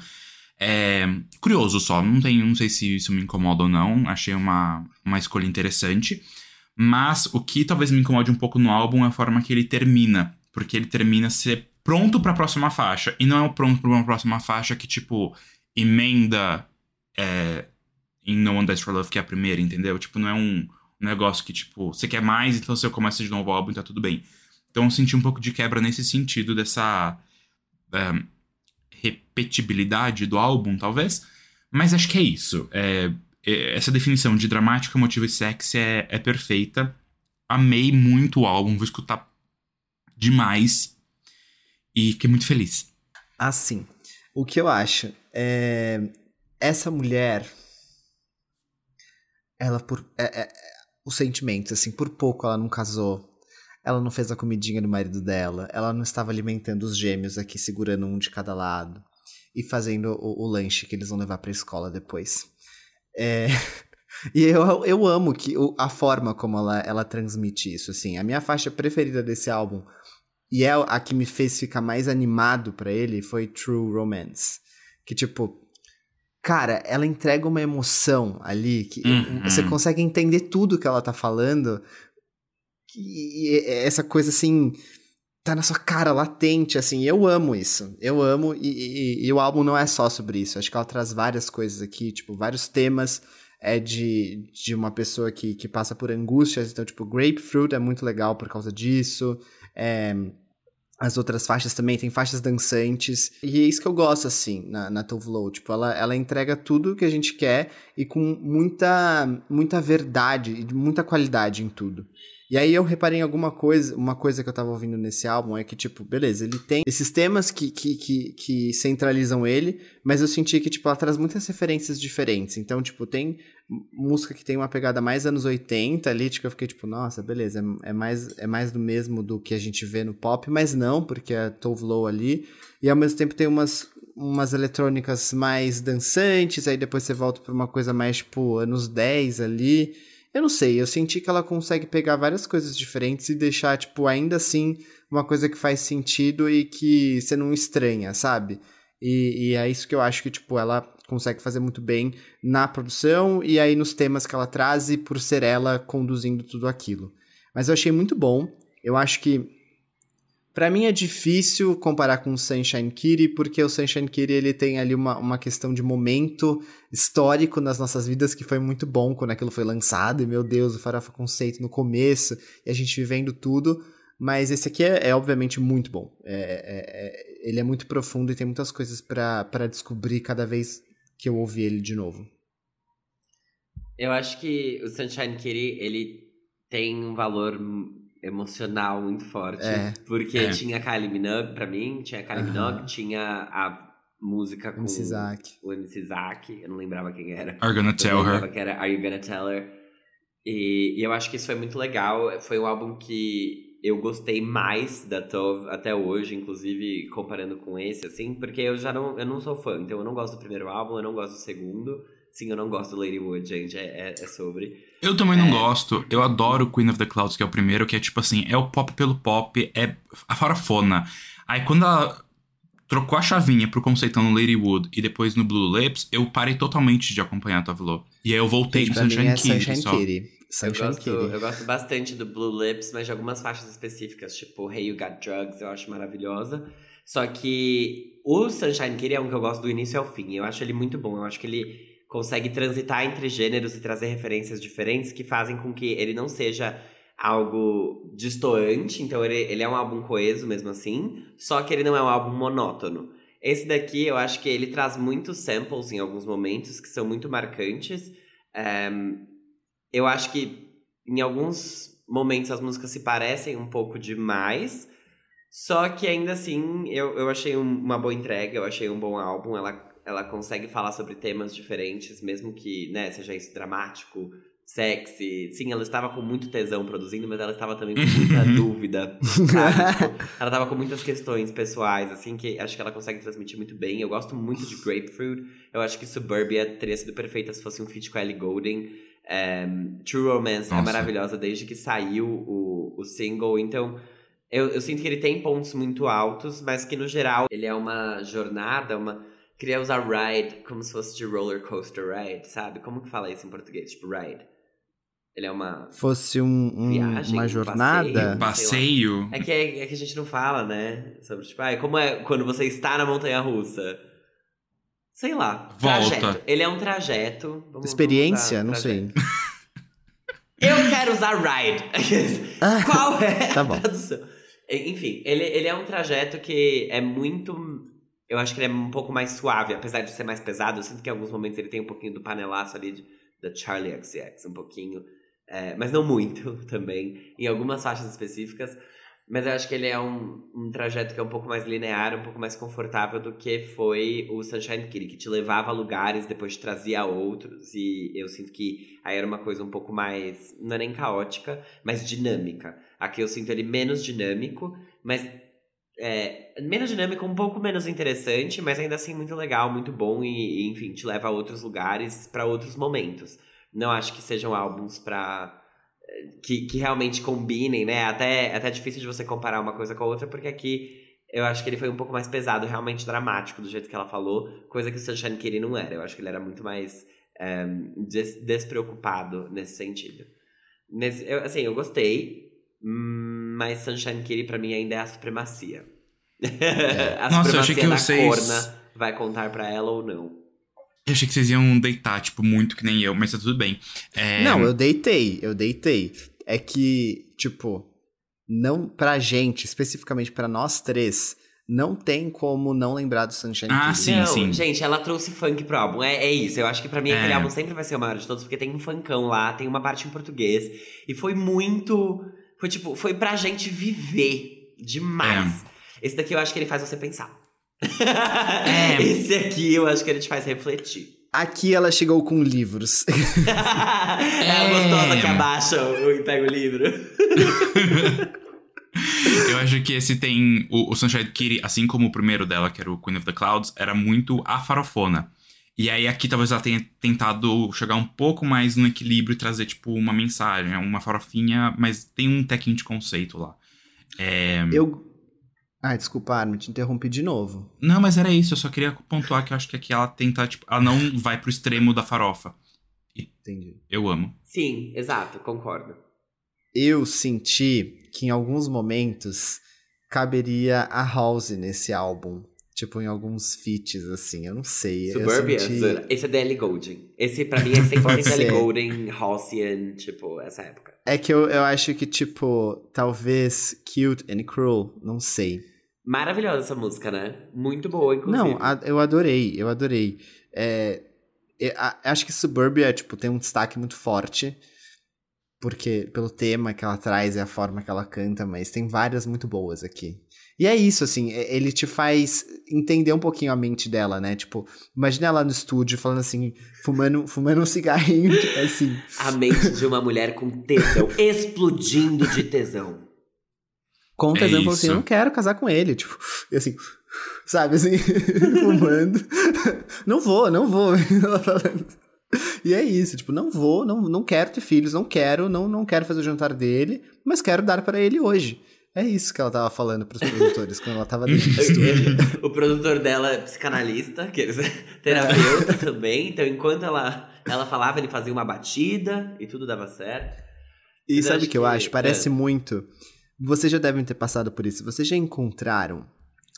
É, curioso só, não, tem, não sei se isso me incomoda ou não, achei uma, uma escolha interessante. Mas o que talvez me incomode um pouco no álbum é a forma que ele termina, porque ele termina ser pronto pra próxima faixa, e não é pronto pra uma próxima faixa que, tipo, emenda é, em No One Dies For Love, que é a primeira, entendeu? Tipo, não é um negócio que, tipo, você quer mais, então você começa de novo o álbum tá tudo bem. Então eu senti um pouco de quebra nesse sentido, dessa é, repetibilidade do álbum, talvez. Mas acho que é isso. É, é, essa definição de dramático, emotivo e sexy é, é perfeita. Amei muito o álbum, vou escutar demais. E fiquei muito feliz. Assim, o que eu acho é. Essa mulher. Ela por. É, é, os sentimentos, assim, por pouco ela não casou. Ela não fez a comidinha do marido dela. Ela não estava alimentando os gêmeos aqui, segurando um de cada lado. E fazendo o, o lanche que eles vão levar pra escola depois. É. E eu, eu amo que a forma como ela, ela transmite isso, assim. A minha faixa preferida desse álbum, e é a que me fez ficar mais animado pra ele, foi True Romance. Que, tipo, cara, ela entrega uma emoção ali, que Uhum. você consegue entender tudo que ela tá falando. E e essa coisa, assim, tá na sua cara, latente, assim. Eu amo isso. Eu amo, e, e- e o álbum não é só sobre isso. Acho que ela traz várias coisas aqui, tipo, vários temas é de, de uma pessoa que, que passa por angústias. Então, tipo, Grapefruit é muito legal por causa disso. É, as outras faixas também, tem faixas dançantes. E é isso que eu gosto, assim, na, na Tove. Tipo, ela, ela entrega tudo que a gente quer e com muita, muita verdade e muita qualidade em tudo. E aí eu reparei em alguma coisa, uma coisa que eu tava ouvindo nesse álbum é que, tipo, beleza, ele tem esses temas que, que, que, que centralizam ele, mas eu senti que, tipo, ela traz muitas referências diferentes. Então, tipo, tem música que tem uma pegada mais anos 80 ali, tipo, eu fiquei tipo, nossa, beleza, é, é mais, é mais do mesmo do que a gente vê no pop, mas não, porque é Tove Low ali. E ao mesmo tempo tem umas, umas eletrônicas mais dançantes, aí depois você volta pra uma coisa mais, tipo, anos 10 ali. Eu não sei, eu senti que ela consegue pegar várias coisas diferentes e deixar, tipo, ainda assim, uma coisa que faz sentido e que você não estranha, sabe? E, e, é isso que eu acho que, tipo, ela consegue fazer muito bem na produção e aí nos temas que ela traz e por ser ela conduzindo tudo aquilo. Mas eu achei muito bom. Eu acho que para mim é difícil comparar com o Sunshine Kitty, porque o Sunshine Kitty ele tem ali uma, uma questão de momento histórico nas nossas vidas que foi muito bom quando aquilo foi lançado, e meu Deus, o Farofa Conceito no começo, e a gente vivendo tudo. Mas esse aqui é, é obviamente muito bom. É, é, é ele é muito profundo e tem muitas coisas para descobrir cada vez que eu ouvi ele de novo. Eu acho que o Sunshine Kitty, ele tem um valor emocional muito forte. É, porque é. tinha Kylie Minogue pra mim, tinha Kylie Aham. Minogue, tinha a música com MC o MC Zack, eu não lembrava quem era. Are Gonna Eu Tell lembrava Her. que era Are You Gonna Tell Her? E, e eu acho que isso foi muito legal. Foi um álbum que eu gostei mais da Tove até hoje, inclusive comparando com esse, assim, porque eu já não, eu não sou fã, então eu não gosto do primeiro álbum, eu não gosto do segundo. Sim, eu não gosto do Lady Wood, gente, é, é, é sobre. Eu também não É. gosto. Eu adoro Queen of the Clouds, que é o primeiro, que é tipo assim, é o pop pelo pop, é a farofona. Aí quando ela trocou a chavinha pro conceitão no Ladywood e depois no Blue Lips, eu parei totalmente de acompanhar a Tove Lo. E aí eu voltei Gente, mim Sunshine é Kitty Sunshine só. Kitty. Eu gosto, eu gosto bastante do Blue Lips, mas de algumas faixas específicas, tipo Hey You Got Drugs, eu acho maravilhosa. Só que o Sunshine Kitty é um que eu gosto do início ao fim. Eu acho ele muito bom. Eu acho que ele consegue transitar entre gêneros e trazer referências diferentes que fazem com que ele não seja algo distoante. Então ele, ele é um álbum coeso mesmo assim, só que ele não é um álbum monótono. Esse daqui eu acho que ele traz muitos samples em alguns momentos que são muito marcantes. Ehm, eu acho que em alguns momentos as músicas se parecem um pouco demais. Só que ainda assim, eu, eu achei um- uma boa entrega, eu achei um bom álbum. Ela, ela consegue falar sobre temas diferentes, mesmo que né, seja isso dramático, sexy. Sim, ela estava com muito tesão produzindo, mas ela estava também com muita dúvida. sabe? Tipo, ela estava com muitas questões pessoais, assim, que acho que ela consegue transmitir muito bem. Eu gosto muito de Grapefruit. Eu acho que Suburbia teria sido perfeita se fosse um feat com a Ellie Goulding. Ehm, True Romance é Nossa. maravilhosa desde que saiu o, o single, então eu, eu sinto que ele tem pontos muito altos, mas que no geral ele é uma jornada, uma. Queria usar ride como se fosse de roller coaster ride, sabe? Como que fala isso em português? Tipo, ride. Ele é uma. Fosse um, um- Viagem, uma um passeio. passeio. Passeio. É que, é, é que a gente não fala, né? Sobre, tipo, ah, como é quando você está na montanha russa? Sei lá. Volta. Trajeto. Ele é um trajeto. Vamos- Experiência? vamos Não sei. Eu quero usar ride. Qual é Tá a bom. tradução? Enfim, ele, ele é um trajeto que é muito. Eu acho que ele é um pouco mais suave, apesar de ser mais pesado. Eu sinto que em alguns momentos ele tem um pouquinho do panelaço ali de, da Charlie XX, um pouquinho. É, mas não muito também, em algumas faixas específicas. Mas eu acho que ele é um, um trajeto que é um pouco mais linear, um pouco mais confortável do que foi o Sunshine Kitty, que te levava a lugares, depois te trazia a outros. E eu sinto que aí era uma coisa um pouco mais, não é nem caótica, mas dinâmica. Aqui eu sinto ele menos dinâmico, mas é, menos dinâmico, um pouco menos interessante, mas ainda assim muito legal, muito bom e, e, enfim, te leva a outros lugares, para outros momentos. Não acho que sejam álbuns pra que, que realmente combinem, né? Até, é até difícil de você comparar uma coisa com a outra, porque aqui eu acho que ele foi um pouco mais pesado, realmente dramático, do jeito que ela falou, coisa que o Sunshine Kitty não era. Eu acho que ele era muito mais é, des- despreocupado nesse sentido. Nesse, eu, assim, eu gostei, hum, mas Sunshine Kitty pra mim ainda é a supremacia. a Nossa, eu achei supremacia que da vocês- corna vai contar pra ela ou não. Eu achei que vocês iam deitar, tipo, muito que nem eu, mas tá tudo bem. É, Não, eu deitei, eu deitei. É que, tipo, não pra gente, especificamente pra nós três, não tem como não lembrar do Sunshine Ah, sim, não, sim. gente, ela trouxe funk pro álbum. É, é isso. Eu acho que pra mim aquele É. álbum sempre vai ser o maior de todos, porque tem um funkão lá, tem uma parte em português. E foi muito. Foi tipo, foi pra gente viver demais. É. Esse daqui eu acho que ele faz você pensar. É. Esse aqui eu acho que ele te faz refletir. Aqui ela chegou com livros. é a gostosa que abaixa o- e pega o livro. Eu acho que esse tem. O, o Sunshine Kitty, assim como o primeiro dela, que era o Queen of the Clouds, era muito a farofona. E aí aqui talvez ela tenha tentado chegar um pouco mais no equilíbrio e trazer, tipo, uma mensagem, uma farofinha, mas tem um tequinho de conceito lá. É... Eu. Ai, desculpa, Armin, te interrompi de novo. Não, mas era isso, eu só queria pontuar que eu acho que aqui ela tenta, tipo, ela não vai pro extremo da farofa. Entendi. Eu amo. Sim, exato, concordo. Eu senti que em alguns momentos caberia a House nesse álbum. Tipo, em alguns feats, assim, eu não sei. eu Suburbia? senti-. Esse é Ellie Goulding. Esse pra mim é 100% Pode Ellie. Goulding, Halcyon, tipo, essa época. É que eu, eu acho que, tipo, talvez Cute and Cruel, não sei. Maravilhosa essa música, né? Muito boa, inclusive. Não, a- eu adorei, eu adorei. É, é, a- acho que Suburbia, tipo, tem um destaque muito forte. Porque, pelo tema que ela traz e a forma que ela canta, mas tem várias muito boas aqui. E é isso, assim, é- ele te faz entender um pouquinho a mente dela, né? Tipo, imagina ela no estúdio falando assim, fumando, fumando um cigarrinho, tipo assim. A mente de uma mulher com tesão, explodindo de tesão. Com É tesão, falou assim, isso. eu não quero casar com ele, tipo, e assim, sabe, assim, fumando. Não vou, não vou. Ela falando. E é isso, tipo, não vou, não, não quero ter filhos, não quero, não, não quero fazer o jantar dele, mas quero dar pra ele hoje. É isso que ela tava falando pros produtores quando ela tava dentro do estúdio. o produtor dela é psicanalista, que eles terapeuta também. Então, enquanto ela, ela falava, ele fazia uma batida e tudo dava certo. E Mas sabe o acho que eu que- acho? Parece é. muito. Vocês já devem ter passado por isso. Vocês já encontraram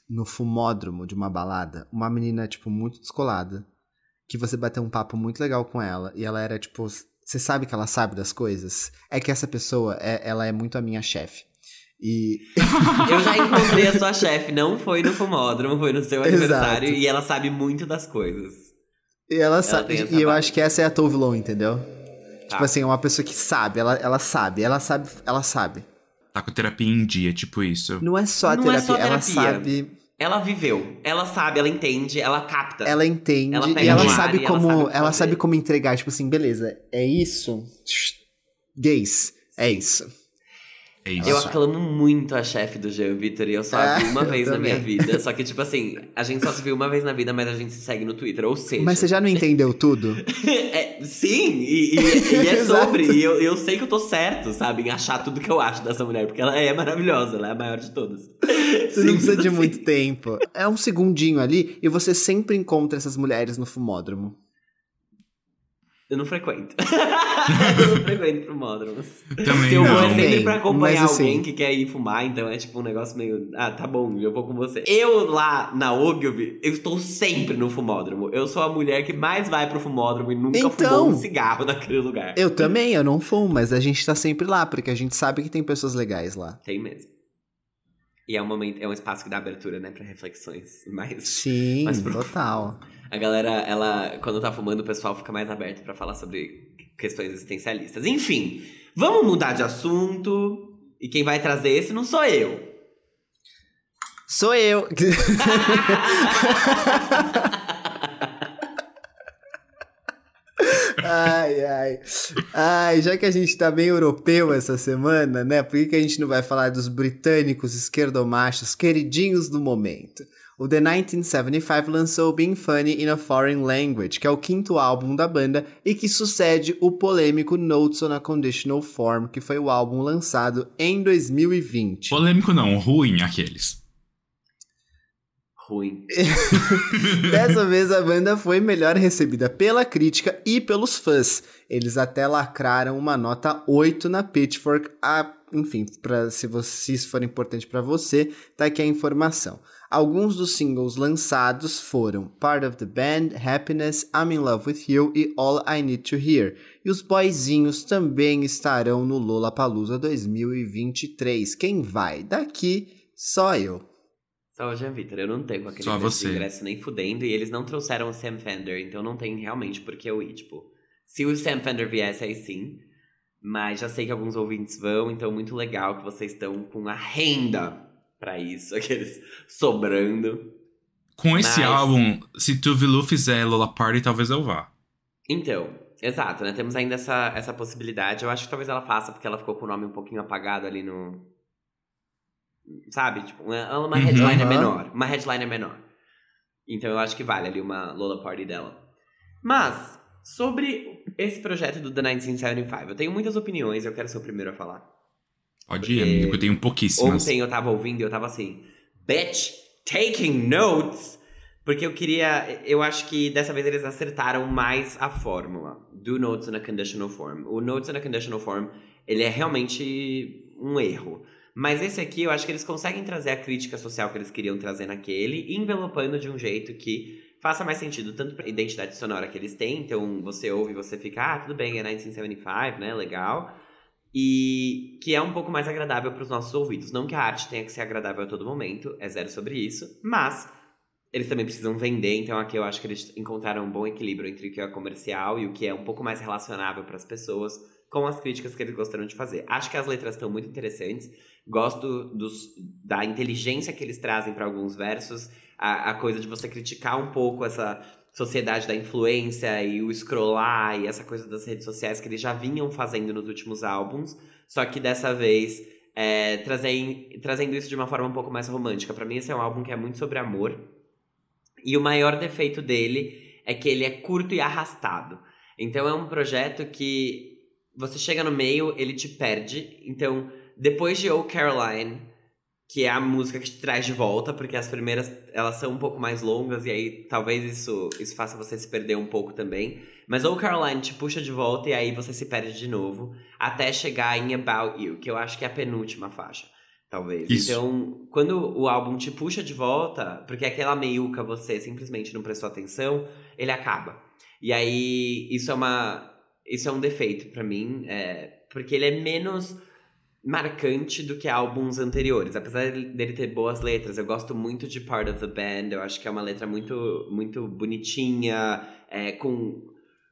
no fumódromo de uma balada uma menina, tipo, muito descolada. Que você bateu um papo muito legal com ela. E ela era, tipo. Você sabe que ela sabe das coisas? É que essa pessoa, é, ela é muito a minha chefe. E. Eu já encontrei a sua chefe, não foi no fumódromo, foi no seu Exato. aniversário e ela sabe muito das coisas. E ela sabe. tem essa E eu acho que essa é a Tove Lo, entendeu? Tá. Tipo assim, é uma pessoa que sabe, ela, ela sabe, ela sabe, ela sabe. Tá com terapia em dia, tipo isso. Não é só a Não é terapia, só ela terapia. sabe. Ela viveu, ela sabe, ela entende, ela capta. Ela entende Ela e ela sabe e ela como. sabe Ela sabe, como entregar, tipo assim, beleza, é isso. Gays, é isso. É isso. Eu aclamo muito a chefe do Jean Vitor e eu só Ah, a vi uma eu vez na minha vida. Só que, tipo assim, a gente só se viu uma vez na vida, mas a gente se segue no Twitter. Ou seja. Mas você já não entendeu tudo? É, sim, e, e- e é sobre. E eu, eu sei que eu tô certo, sabe? Em achar tudo que eu acho dessa mulher, porque ela é maravilhosa, ela é a maior de todas. Você não precisa de muito tempo. É um segundinho ali e você sempre encontra essas mulheres no fumódromo. Eu não frequento. eu não frequento fumódromos. Também Se eu vou é não. sempre Também, pra acompanhar mas assim- alguém que quer ir fumar, então é tipo um negócio meio. Ah, tá bom, eu vou com você. Eu lá na Ogilvy, eu estou sempre no fumódromo. Eu sou a mulher que mais vai pro fumódromo e nunca Então. fumou um cigarro naquele lugar. Eu também, eu não fumo, mas a gente tá sempre lá, porque a gente sabe que tem pessoas legais lá. Tem mesmo. E é um momento, é um espaço que dá abertura, né, pra reflexões. Mas Sim, Mas pro- total. A galera, ela, quando tá fumando, o pessoal fica mais aberto pra falar sobre questões existencialistas. Enfim, vamos mudar de assunto. E quem vai trazer esse não sou eu. Sou eu. ai, ai. Ai, já que a gente tá bem europeu essa semana, né? Por que, que a gente não vai falar dos britânicos esquerdomachos queridinhos do momento? O The 1975 lançou Being Funny in a Foreign Language, que é o quinto álbum da banda e que sucede o polêmico Notes on a Conditional Form, que foi o álbum lançado em 2020. Polêmico não, ruim aqueles. Ruim. Dessa vez a banda foi melhor recebida pela crítica e pelos fãs. Eles até lacraram uma nota 8 na Pitchfork. Ah, enfim, pra, se, você, se isso for importante pra você, tá aqui a informação. Alguns dos singles lançados foram Part of the Band, Happiness, I'm in Love with You e All I Need to Hear. E os boyzinhos também estarão no Lollapalooza 2023. Quem vai? Daqui, só eu. Só o Jean Vitor, eu não tenho aquele Só você. ingresso nem fudendo, e eles não trouxeram o Sam Fender, então não tem realmente por que eu ir, tipo. Se o Sam Fender viesse, aí sim. Mas já sei que alguns ouvintes vão, então muito legal que vocês estão com a renda pra isso, aqueles sobrando. Com esse Mas- álbum, se Tuvilu fizer Lola Party, talvez eu vá. Então, exato, né? Temos ainda essa, essa possibilidade. Eu acho que talvez ela faça, porque ela ficou com o nome um pouquinho apagado ali no. Sabe? Tipo, uma, uma Uhum. Aham. menor. Uma headliner menor. Então eu acho que vale ali uma Lola Party dela. Mas, sobre esse projeto do The 1975, eu tenho muitas opiniões, eu quero ser o primeiro a falar. Pode ir, amigo, eu tenho pouquíssimas. Ontem eu tava ouvindo e eu tava assim, bitch, taking notes. Porque eu queria. Eu acho que dessa vez eles acertaram mais a fórmula do Notes in a Conditional Form. O Notes in a Conditional Form, ele é realmente um erro. Mas esse aqui eu acho que eles conseguem trazer a crítica social que eles queriam trazer naquele, envelopando de um jeito que faça mais sentido, tanto pra identidade sonora que eles têm. Então você ouve e você fica, ah, tudo bem, é 1975, né? Legal e que é um pouco mais agradável para os nossos ouvidos. Não que a arte tenha que ser agradável a todo momento, é zero sobre isso, mas eles também precisam vender, então aqui eu acho que eles encontraram um bom equilíbrio entre o que é comercial e o que é um pouco mais relacionável para as pessoas com as críticas que eles gostaram de fazer. Acho que as letras estão muito interessantes, gosto dos, da inteligência que eles trazem para alguns versos, a, a coisa de você criticar um pouco essa sociedade da influência e o scrollar e essa coisa das redes sociais que eles já vinham fazendo nos últimos álbuns, só que dessa vez é, trazem, trazendo isso de uma forma um pouco mais romântica. Pra mim, esse é um álbum que é muito sobre amor. E o maior defeito dele é que ele é curto e arrastado. Então é um projeto que você chega no meio, ele te perde. Então, depois de Oh Caroline, que é a música que te traz de volta, porque as primeiras elas são um pouco mais longas e aí talvez isso, isso faça você se perder um pouco também. Mas Oh Caroline te puxa de volta e aí você se perde de novo, até chegar em About You, que eu acho que é a penúltima faixa, talvez. Isso. Então, quando o álbum te puxa de volta, porque aquela meiuca você simplesmente não prestou atenção, ele acaba. E aí isso é uma isso é um defeito pra mim, é, porque ele é menos marcante do que álbuns anteriores. Apesar dele ter boas letras, eu gosto muito de Part of the Band. Eu acho que é uma letra muito, muito bonitinha, é, com,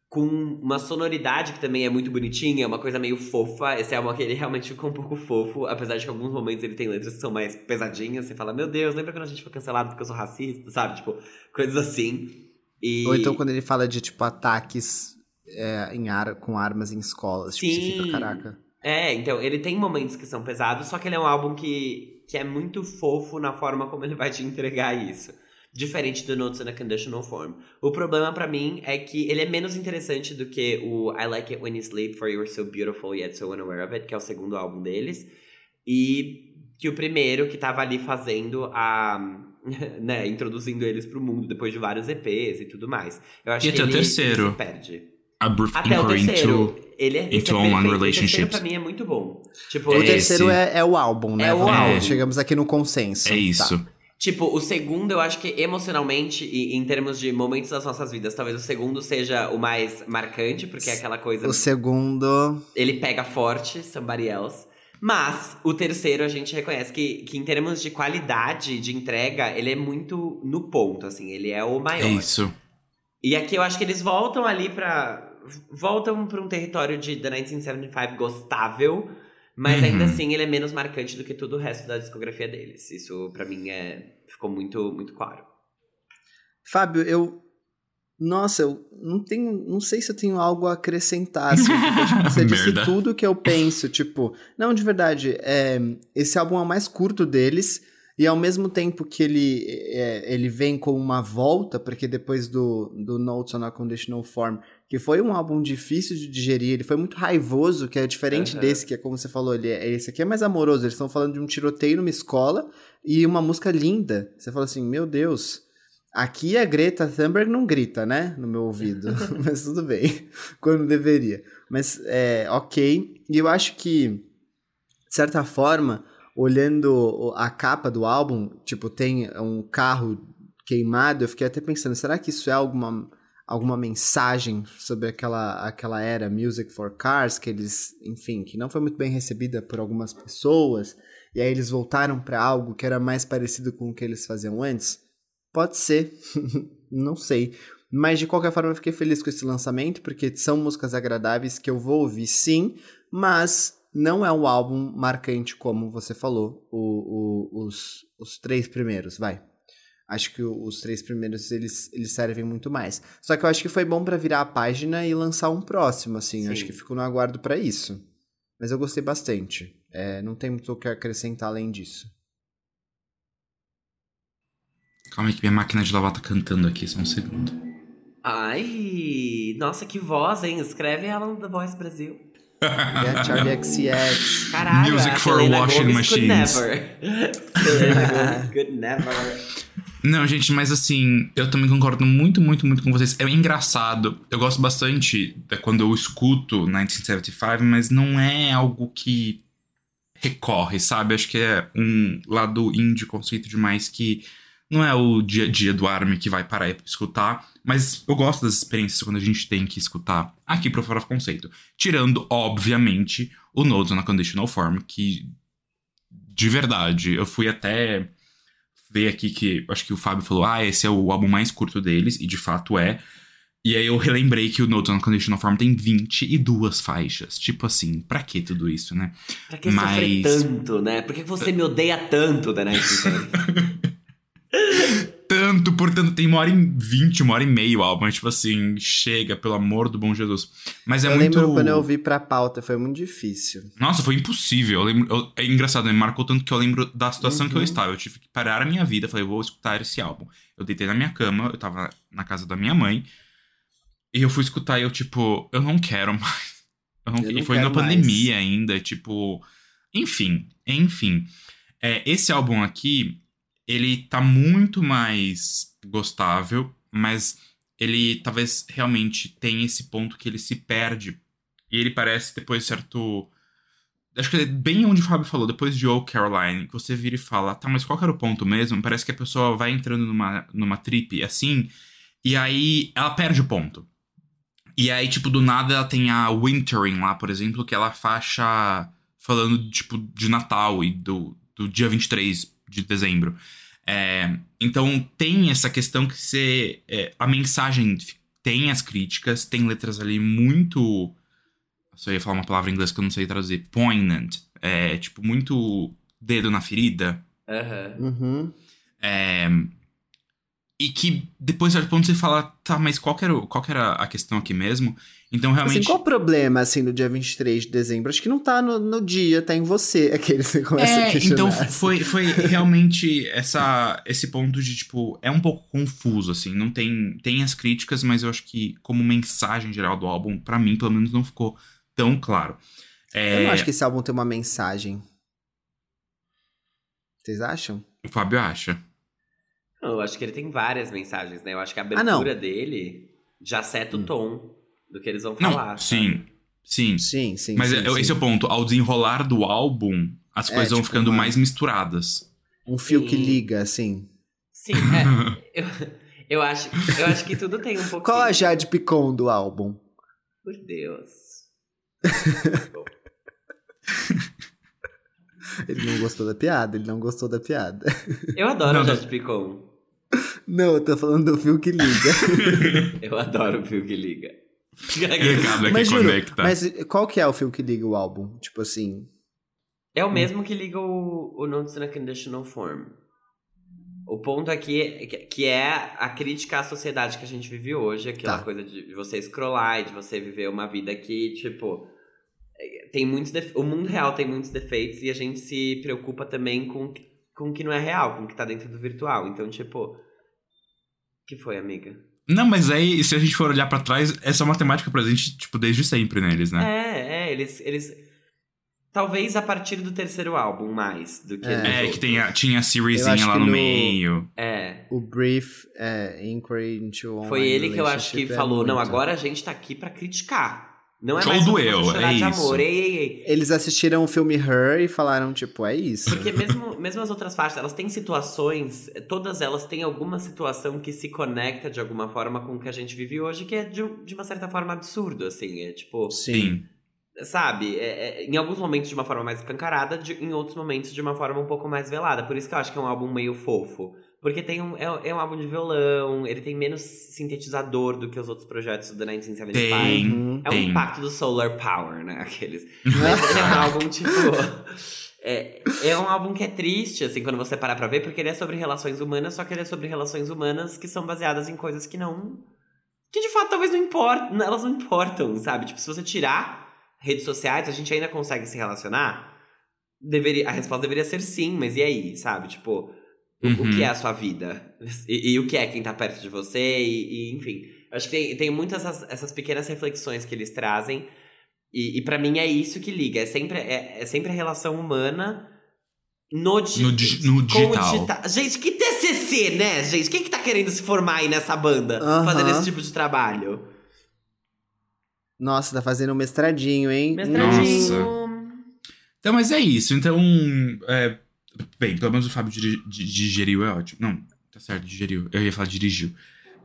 com uma sonoridade que também é muito bonitinha, uma coisa meio fofa. Esse álbum aqui, ele realmente ficou um pouco fofo, apesar de que em alguns momentos ele tem letras que são mais pesadinhas. Você fala, meu Deus, lembra quando a gente foi cancelado porque eu sou racista, sabe? Tipo, coisas assim. E... Ou então quando ele fala de, tipo, ataques é, em ar, com armas em escolas. Tipo, você Sim. fica, caraca. É, então, ele tem momentos que são pesados, só que ele é um álbum que, que é muito fofo na forma como ele vai te entregar isso. Diferente do Notes in a Conditional Form. O problema pra mim é que ele é menos interessante do que o I Like It When You Sleep For You're So Beautiful Yet So Unaware of It, que é o segundo álbum deles. E que o primeiro, que tava ali fazendo a... né, introduzindo eles pro mundo depois de vários EPs e tudo mais. Eu acho E que até o terceiro. perde. A Até o terceiro. into... ele é, into é online perfeito. O terceiro relationships. pra mim é muito bom. Tipo, O É terceiro é, é o álbum, né? É o álbum. Chegamos aqui no consenso. É isso. Tá. Tipo, o segundo, eu acho que emocionalmente e em termos de momentos das nossas vidas, talvez o segundo seja o mais marcante, porque é aquela coisa. O segundo. Ele pega forte, somebody else. Mas o terceiro a gente reconhece que, que em termos de qualidade de entrega, ele é muito no ponto, assim, ele é o maior. É isso. E aqui eu acho que eles voltam ali pra. Voltam pra um território de The 1975 gostável, mas Uhum. ainda assim ele é menos marcante do que todo o resto da discografia deles. Isso pra mim é. Ficou muito, muito claro. Fábio, eu. Nossa, eu não tenho. Não sei se eu tenho algo a acrescentar. Assim, tipo, você disse Merda. tudo que eu penso. Tipo, não, de verdade, é, esse álbum é o mais curto deles. E ao mesmo tempo que ele, é, ele vem com uma volta, porque depois do, do Notes on a Conditional Form, que foi um álbum difícil de digerir, ele foi muito raivoso, que é diferente Aham. desse, que é como você falou, ele é, esse aqui é mais amoroso. Eles estão falando de um tiroteio numa escola e uma música linda. Você fala assim, meu Deus, aqui a Greta Thunberg não grita, né? No meu ouvido. Mas tudo bem, quando deveria. Mas é ok. E eu acho que, de certa forma, olhando a capa do álbum, tipo, tem um carro queimado, eu fiquei até pensando, será que isso é alguma, alguma mensagem sobre aquela, aquela era Music for Cars, que eles, enfim, que não foi muito bem recebida por algumas pessoas. e aí eles voltaram para algo que era mais parecido com o que eles faziam antes? Pode ser, não sei. Mas de qualquer forma eu fiquei feliz com esse lançamento, porque são músicas agradáveis que eu vou ouvir sim, mas não é um álbum marcante como você falou, o, o, os, os três primeiros, vai. Acho que os três primeiros eles, eles servem muito mais. Só que eu acho que foi bom para virar a página e lançar um próximo, assim. Sim. Acho que fico no aguardo para isso. Mas eu gostei bastante. É, não tem muito o que acrescentar além disso. Calma aí que minha máquina de lavar tá cantando aqui, só um segundo. Ai, nossa, que voz, hein? Escreve ela no The Voice Brasil. Yeah, Charlie XCX. Caralho, Music for Selena washing Gomez machines. Could never. Selena could never. Não, gente, mas assim, eu também concordo muito, muito, muito com vocês. É engraçado. Eu gosto bastante quando eu escuto 1975, mas não é algo que recorre, sabe? Acho que é um lado indie conceito demais que não é o dia a dia do Army que vai parar pra escutar, mas eu gosto das experiências quando a gente tem que escutar aqui pro Fora Conceito. Tirando, obviamente, o Notes on a Conditional Form, que de verdade, eu fui até ver aqui que acho que o Fábio falou: ah, esse é o álbum mais curto deles, e de fato é. E aí eu relembrei que o Notes on Conditional Form tem 22 faixas. Tipo assim, pra que tudo isso, né? Pra que sofrer tanto, né? Por que você me odeia tanto, 1975? tanto, portanto, tem uma hora e vinte, uma hora e meia o álbum. É tipo assim, chega, pelo amor do bom Jesus. Mas é eu muito. lembro quando eu vi pra pauta, foi muito difícil. Nossa, foi impossível. Eu lembro, eu- é engraçado, me marcou tanto que eu lembro da situação que eu Uhum. estava. Eu tive que parar a minha vida. Falei, eu vou escutar esse álbum. Eu deitei na minha cama, eu tava na casa da minha mãe. E eu fui escutar e eu, tipo, eu não quero mais. Eu não- Eu e não foi na pandemia ainda, tipo. Enfim, enfim. É, esse álbum aqui, ele tá muito mais gostável, mas ele talvez realmente tenha esse ponto que ele se perde. E ele parece depois certo. Acho que é bem onde o Fábio falou, depois de Oh Caroline, que você vira e fala, tá, mas qual era o ponto mesmo? Parece que a pessoa vai entrando numa, numa trip assim, e aí ela perde o ponto. E aí, tipo, do nada ela tem a Wintering lá, por exemplo, que ela faixa falando, tipo, de Natal e do, do dia 23 de dezembro. É, então tem essa questão que você. é, a mensagem tem as críticas, tem letras ali muito. Só ia falar uma palavra em inglês que eu não sei traduzir. Poignant. É, tipo, muito dedo na ferida. Aham. Uhum. É, e que depois, certo ponto, você fala, tá, mas qual que era, qual era a questão aqui mesmo? Então, realmente. Assim, qual o problema, assim, no dia 23 de dezembro? Acho que não tá no, no dia, tá em você. Aqueles que você começa a É, questionar. então foi, foi realmente essa, esse ponto de, tipo, é um pouco confuso, assim. Não tem, tem as críticas, mas eu acho que, como mensagem geral do álbum, pra mim, pelo menos, não ficou tão claro. É, Eu não acho que esse álbum tem uma mensagem. Vocês acham? O Fábio acha. Não, eu acho que ele tem várias mensagens, né? Eu acho que a Ah, não. abertura dele já seta o Hum. tom do que eles vão Não, falar. sim, sim. Sim, sim. Mas sim, é- sim. esse é o ponto. Ao desenrolar do álbum, as É, coisas vão tipo, ficando uma- mais misturadas. Um fio que Sim. liga, assim. Sim, é. eu, eu, acho, eu acho que tudo tem um pouquinho. Qual a Jade Picon do álbum? Por Deus. Ele não gostou da piada, ele não gostou da piada. Eu adoro Não, não. Jade Picon. Não, eu tô falando do fio que liga. Eu adoro o Fio que Liga. Recado aqui mas juro, conecta. mas qual que é o fio que liga o álbum? Tipo assim... É o mesmo que liga o, o Notes in a Conditional Form. O ponto aqui é que- que é a crítica à sociedade que a gente vive hoje, aquela Tá. coisa de você scrollar e de você viver uma vida que, tipo, é, tem muitos o mundo real tem muitos defeitos e a gente se preocupa também com com o que não é real, com o que tá dentro do virtual. Então, tipo, que foi, amiga? Não, mas aí, se a gente for olhar pra trás, essa é uma temática presente, tipo, desde sempre neles, né? É, é, eles eles talvez a partir do terceiro álbum mais do que É. É, que tem a, tinha a seriesinha lá no, no- meio. É. O Brief é, Inquiry into Foi Online ele que eu acho que é falou, não, muito. agora a gente tá aqui pra criticar. Não é Show mais do eu, é de isso. amor. Ei, ei, ei. Eles assistiram o filme Her e falaram, tipo, é isso. Porque mesmo, mesmo as outras faixas, elas têm situações, todas elas têm alguma situação que se conecta de alguma forma com o que a gente vive hoje, que é de, de uma certa forma absurdo, assim. É tipo, Sim. sabe, é, é, em alguns momentos de uma forma mais escancarada, de, em outros momentos de uma forma um pouco mais velada. Por isso que eu acho que é um álbum meio fofo. Porque tem um, é, é um álbum de violão, ele tem menos sintetizador do que os outros projetos do 1975. Tem, Uhum. É um tem. impacto do Solar Power, né? Aqueles. Mas ele é um álbum, tipo. É, é um álbum que é triste, assim, quando você parar pra ver, porque ele é sobre relações humanas, só que ele é sobre relações humanas que são baseadas em coisas que não. que de fato talvez não importam. Elas não importam, sabe? Tipo, se você tirar redes sociais, a gente ainda consegue se relacionar. Deveria, a resposta deveria ser sim, mas e aí, sabe? Tipo, o, o Uhum. que é a sua vida? E, e o que é quem tá perto de você? E, e, enfim. Eu acho que tem, tem muitas essas, essas pequenas reflexões que eles trazem. E, e para mim é isso que liga. É sempre, é, é sempre a relação humana no, di No di- no digital. digital. Gente, que TCC, né, gente? Quem que tá querendo se formar aí nessa banda? Fazendo esse tipo de trabalho? Nossa, tá fazendo um mestradinho, hein? Mestradinho. Então, mas é isso. Então, é, bem, pelo menos o Fábio digeriu, é ótimo. Não, tá certo, digeriu. Eu ia falar dirigiu.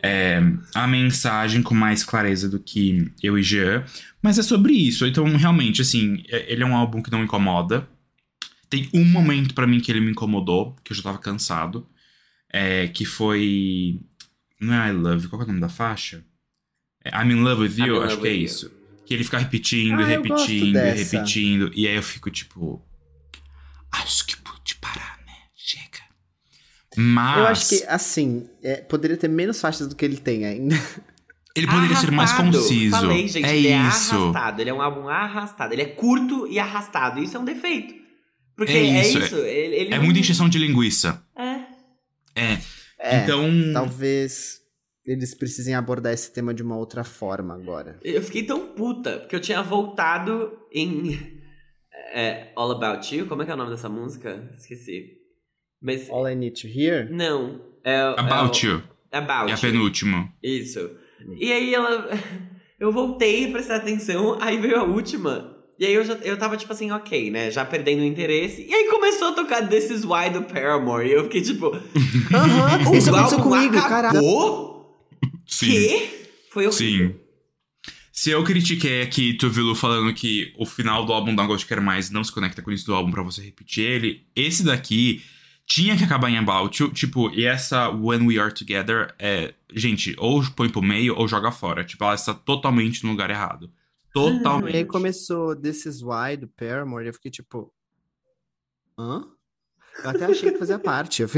É, a mensagem com mais clareza do que eu e Jean. Mas é sobre isso. Então, realmente, assim, é- ele é um álbum que não incomoda. Tem um momento pra mim que ele me incomodou, que eu já tava cansado. é, que foi. Não é I Love, qual é o nome da faixa? É I'm in Love with You, Love acho que é You. isso. Que ele fica repetindo, Ah, e repetindo, e repetindo. E aí eu fico tipo. Acho que pude parar, né? Chega. Mas. Eu acho que, assim, é, poderia ter menos faixas do que ele tem ainda. Ele poderia ser mais Arrastado. conciso. Falei, gente, é ele é isso. arrastado. Ele é um álbum arrastado. Ele é curto e arrastado. Isso é um defeito. Porque É é isso, isso. ele, ele É não- muita encheção de linguiça. É. É. É, então. talvez eles precisem abordar esse tema de uma outra forma agora. Eu fiquei tão puta, porque eu tinha voltado em é, All About You. Como é que é o nome dessa música? Esqueci. Mas. All I Need to Hear? Não. É, About é o- You. About É a You. penúltimo. Isso. E aí ela. Eu voltei a prestar atenção, aí veio a última. E aí eu já eu tava tipo assim, ok, né? Já perdendo o interesse. E aí começou a tocar This Is Why do Paramore. E eu fiquei tipo. Aham, o isso aconteceu comigo, caralho. Sim. Quê? Foi horrível. Sim. Se eu critiquei aqui Tuvilu falando que o final do álbum Don't Ghost Quer Mais não se conecta com o início do álbum pra você repetir ele, esse daqui tinha que acabar em About You, tipo, e essa When We Are Together é, gente, ou põe pro meio ou joga fora. Tipo, ela está totalmente no lugar errado. E aí Totalmente. começou This Is Why, do Paramore, eu fiquei tipo... Hã? Eu até achei que fazia parte. Eu,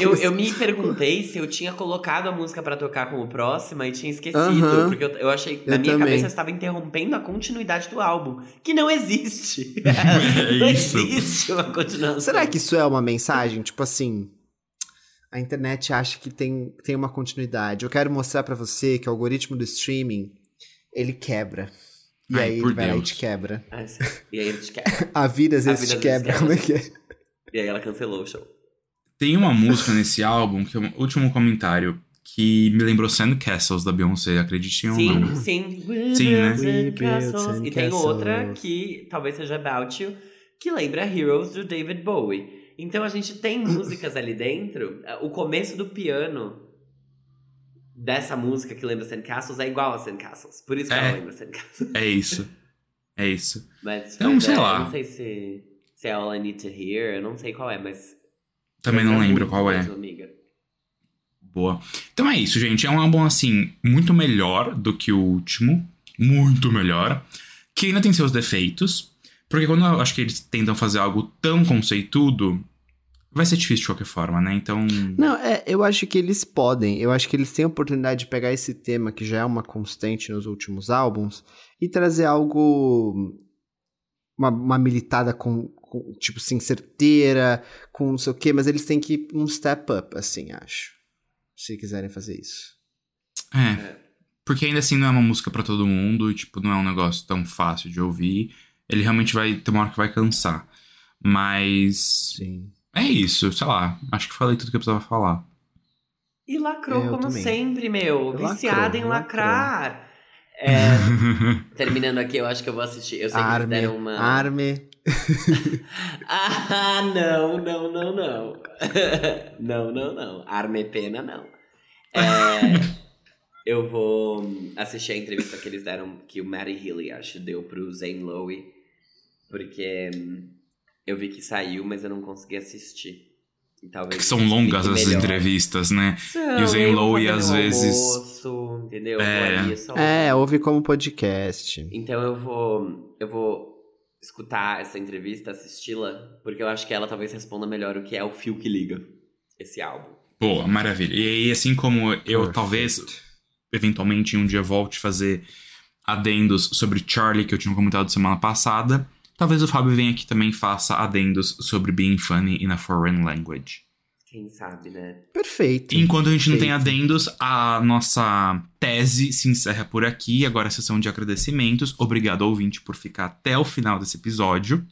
Eu, eu me perguntei se eu tinha colocado a música pra tocar como próxima e tinha esquecido. Aham. Porque eu, eu achei que na Eu minha também. cabeça eu estava interrompendo a continuidade do álbum. Que não existe. É não isso. existe uma continuação. Será que isso é uma mensagem? Tipo assim... A internet acha que tem, tem uma continuidade. Eu quero mostrar pra você que o algoritmo do streaming, ele quebra. E Ai, aí ele vai lá e te quebra. Ah. E aí ele te quer. A vida às A vezes vida te quebra. Como é que é? E aí ela cancelou o show. Tem uma música nesse álbum, que é o último comentário, que me lembrou Sandcastles da Beyoncé, acreditem ou não. Sim, sim. Sim, né? Castles. E tem outra que talvez seja About You, que lembra Heroes do David Bowie. Então a gente tem músicas ali dentro. O começo do piano dessa música que lembra Sandcastles é igual a Sandcastles. Por isso que É. ela lembra Sandcastles. É isso. É isso. Mas, Então, mas sei é, lá. Eu não sei se, se é All I Need to Hear, eu não sei qual é, mas. Também não lembra lembro qual é. amiga. Boa. Então é isso, gente. É um álbum, assim, muito melhor do que o último. Muito melhor. Que ainda tem seus defeitos. Porque quando eu acho que eles tentam fazer algo tão conceitudo, vai ser difícil de qualquer forma, né? Então. Não, é, eu acho que eles podem. Eu acho que eles têm a oportunidade de pegar esse tema que já é uma constante nos últimos álbuns e trazer algo. Uma, uma militada com, com, tipo assim, certeira, com não sei o quê, mas eles têm que ir um step up, assim, acho. Se quiserem fazer isso. É. Porque ainda assim não é uma música pra todo mundo e, tipo, não é um negócio tão fácil de ouvir. Ele realmente vai ter uma hora que vai cansar. Mas. Sim. É isso, sei lá. Acho que falei tudo que eu precisava falar. E lacrou Eu como também. sempre, meu. Viciada em lacrou. lacrar. É, terminando aqui, eu acho que eu vou assistir. Eu sei que eles Arme, deram uma. arme. Ah, não, não, não, não. não, não, não. Arme pena, não. É, eu vou assistir a entrevista que eles deram, que o Matty Healy, acho, deu pro Zane Lowe. Porque hum, eu vi que saiu, mas eu não consegui assistir. E talvez Que são longas essas melhor. entrevistas, né? São, E o Zane Lowe, às vezes- Almoço, entendeu? Eu É. É, ouve como podcast. Então eu vou. Eu vou escutar essa entrevista, assisti-la, porque eu acho que ela talvez responda melhor o que é o fio que liga esse álbum. Boa, maravilha. E aí, assim como eu Perfeito. talvez, eventualmente, um dia volte a fazer adendos sobre Charlie, que eu tinha comentado semana passada, talvez o Fábio venha aqui também e faça adendos sobre Being Funny in a Foreign Language. Quem sabe, né? Perfeito. Enquanto a gente não tem Perfeito. adendos, a nossa tese se encerra por aqui. Agora a sessão de agradecimentos. Obrigado, ouvinte, por ficar até o final desse episódio.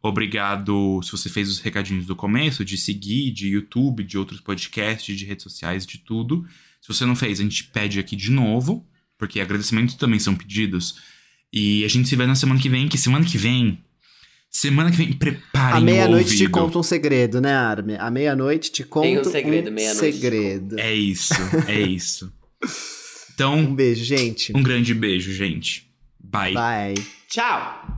Obrigado se você fez os recadinhos do começo, de seguir, de YouTube, de outros podcasts, de redes sociais, de tudo. Se você não fez, a gente pede aqui de novo, porque agradecimentos também são pedidos. E a gente se vê na semana que vem, que semana que vem. Semana que vem, preparem À o meia-noite te conta um segredo, né, Armin? À meia-noite te conta um segredo, um segredo. É isso, é isso. Um Então, beijo, gente. um grande beijo, gente. Bye. Bye. Tchau!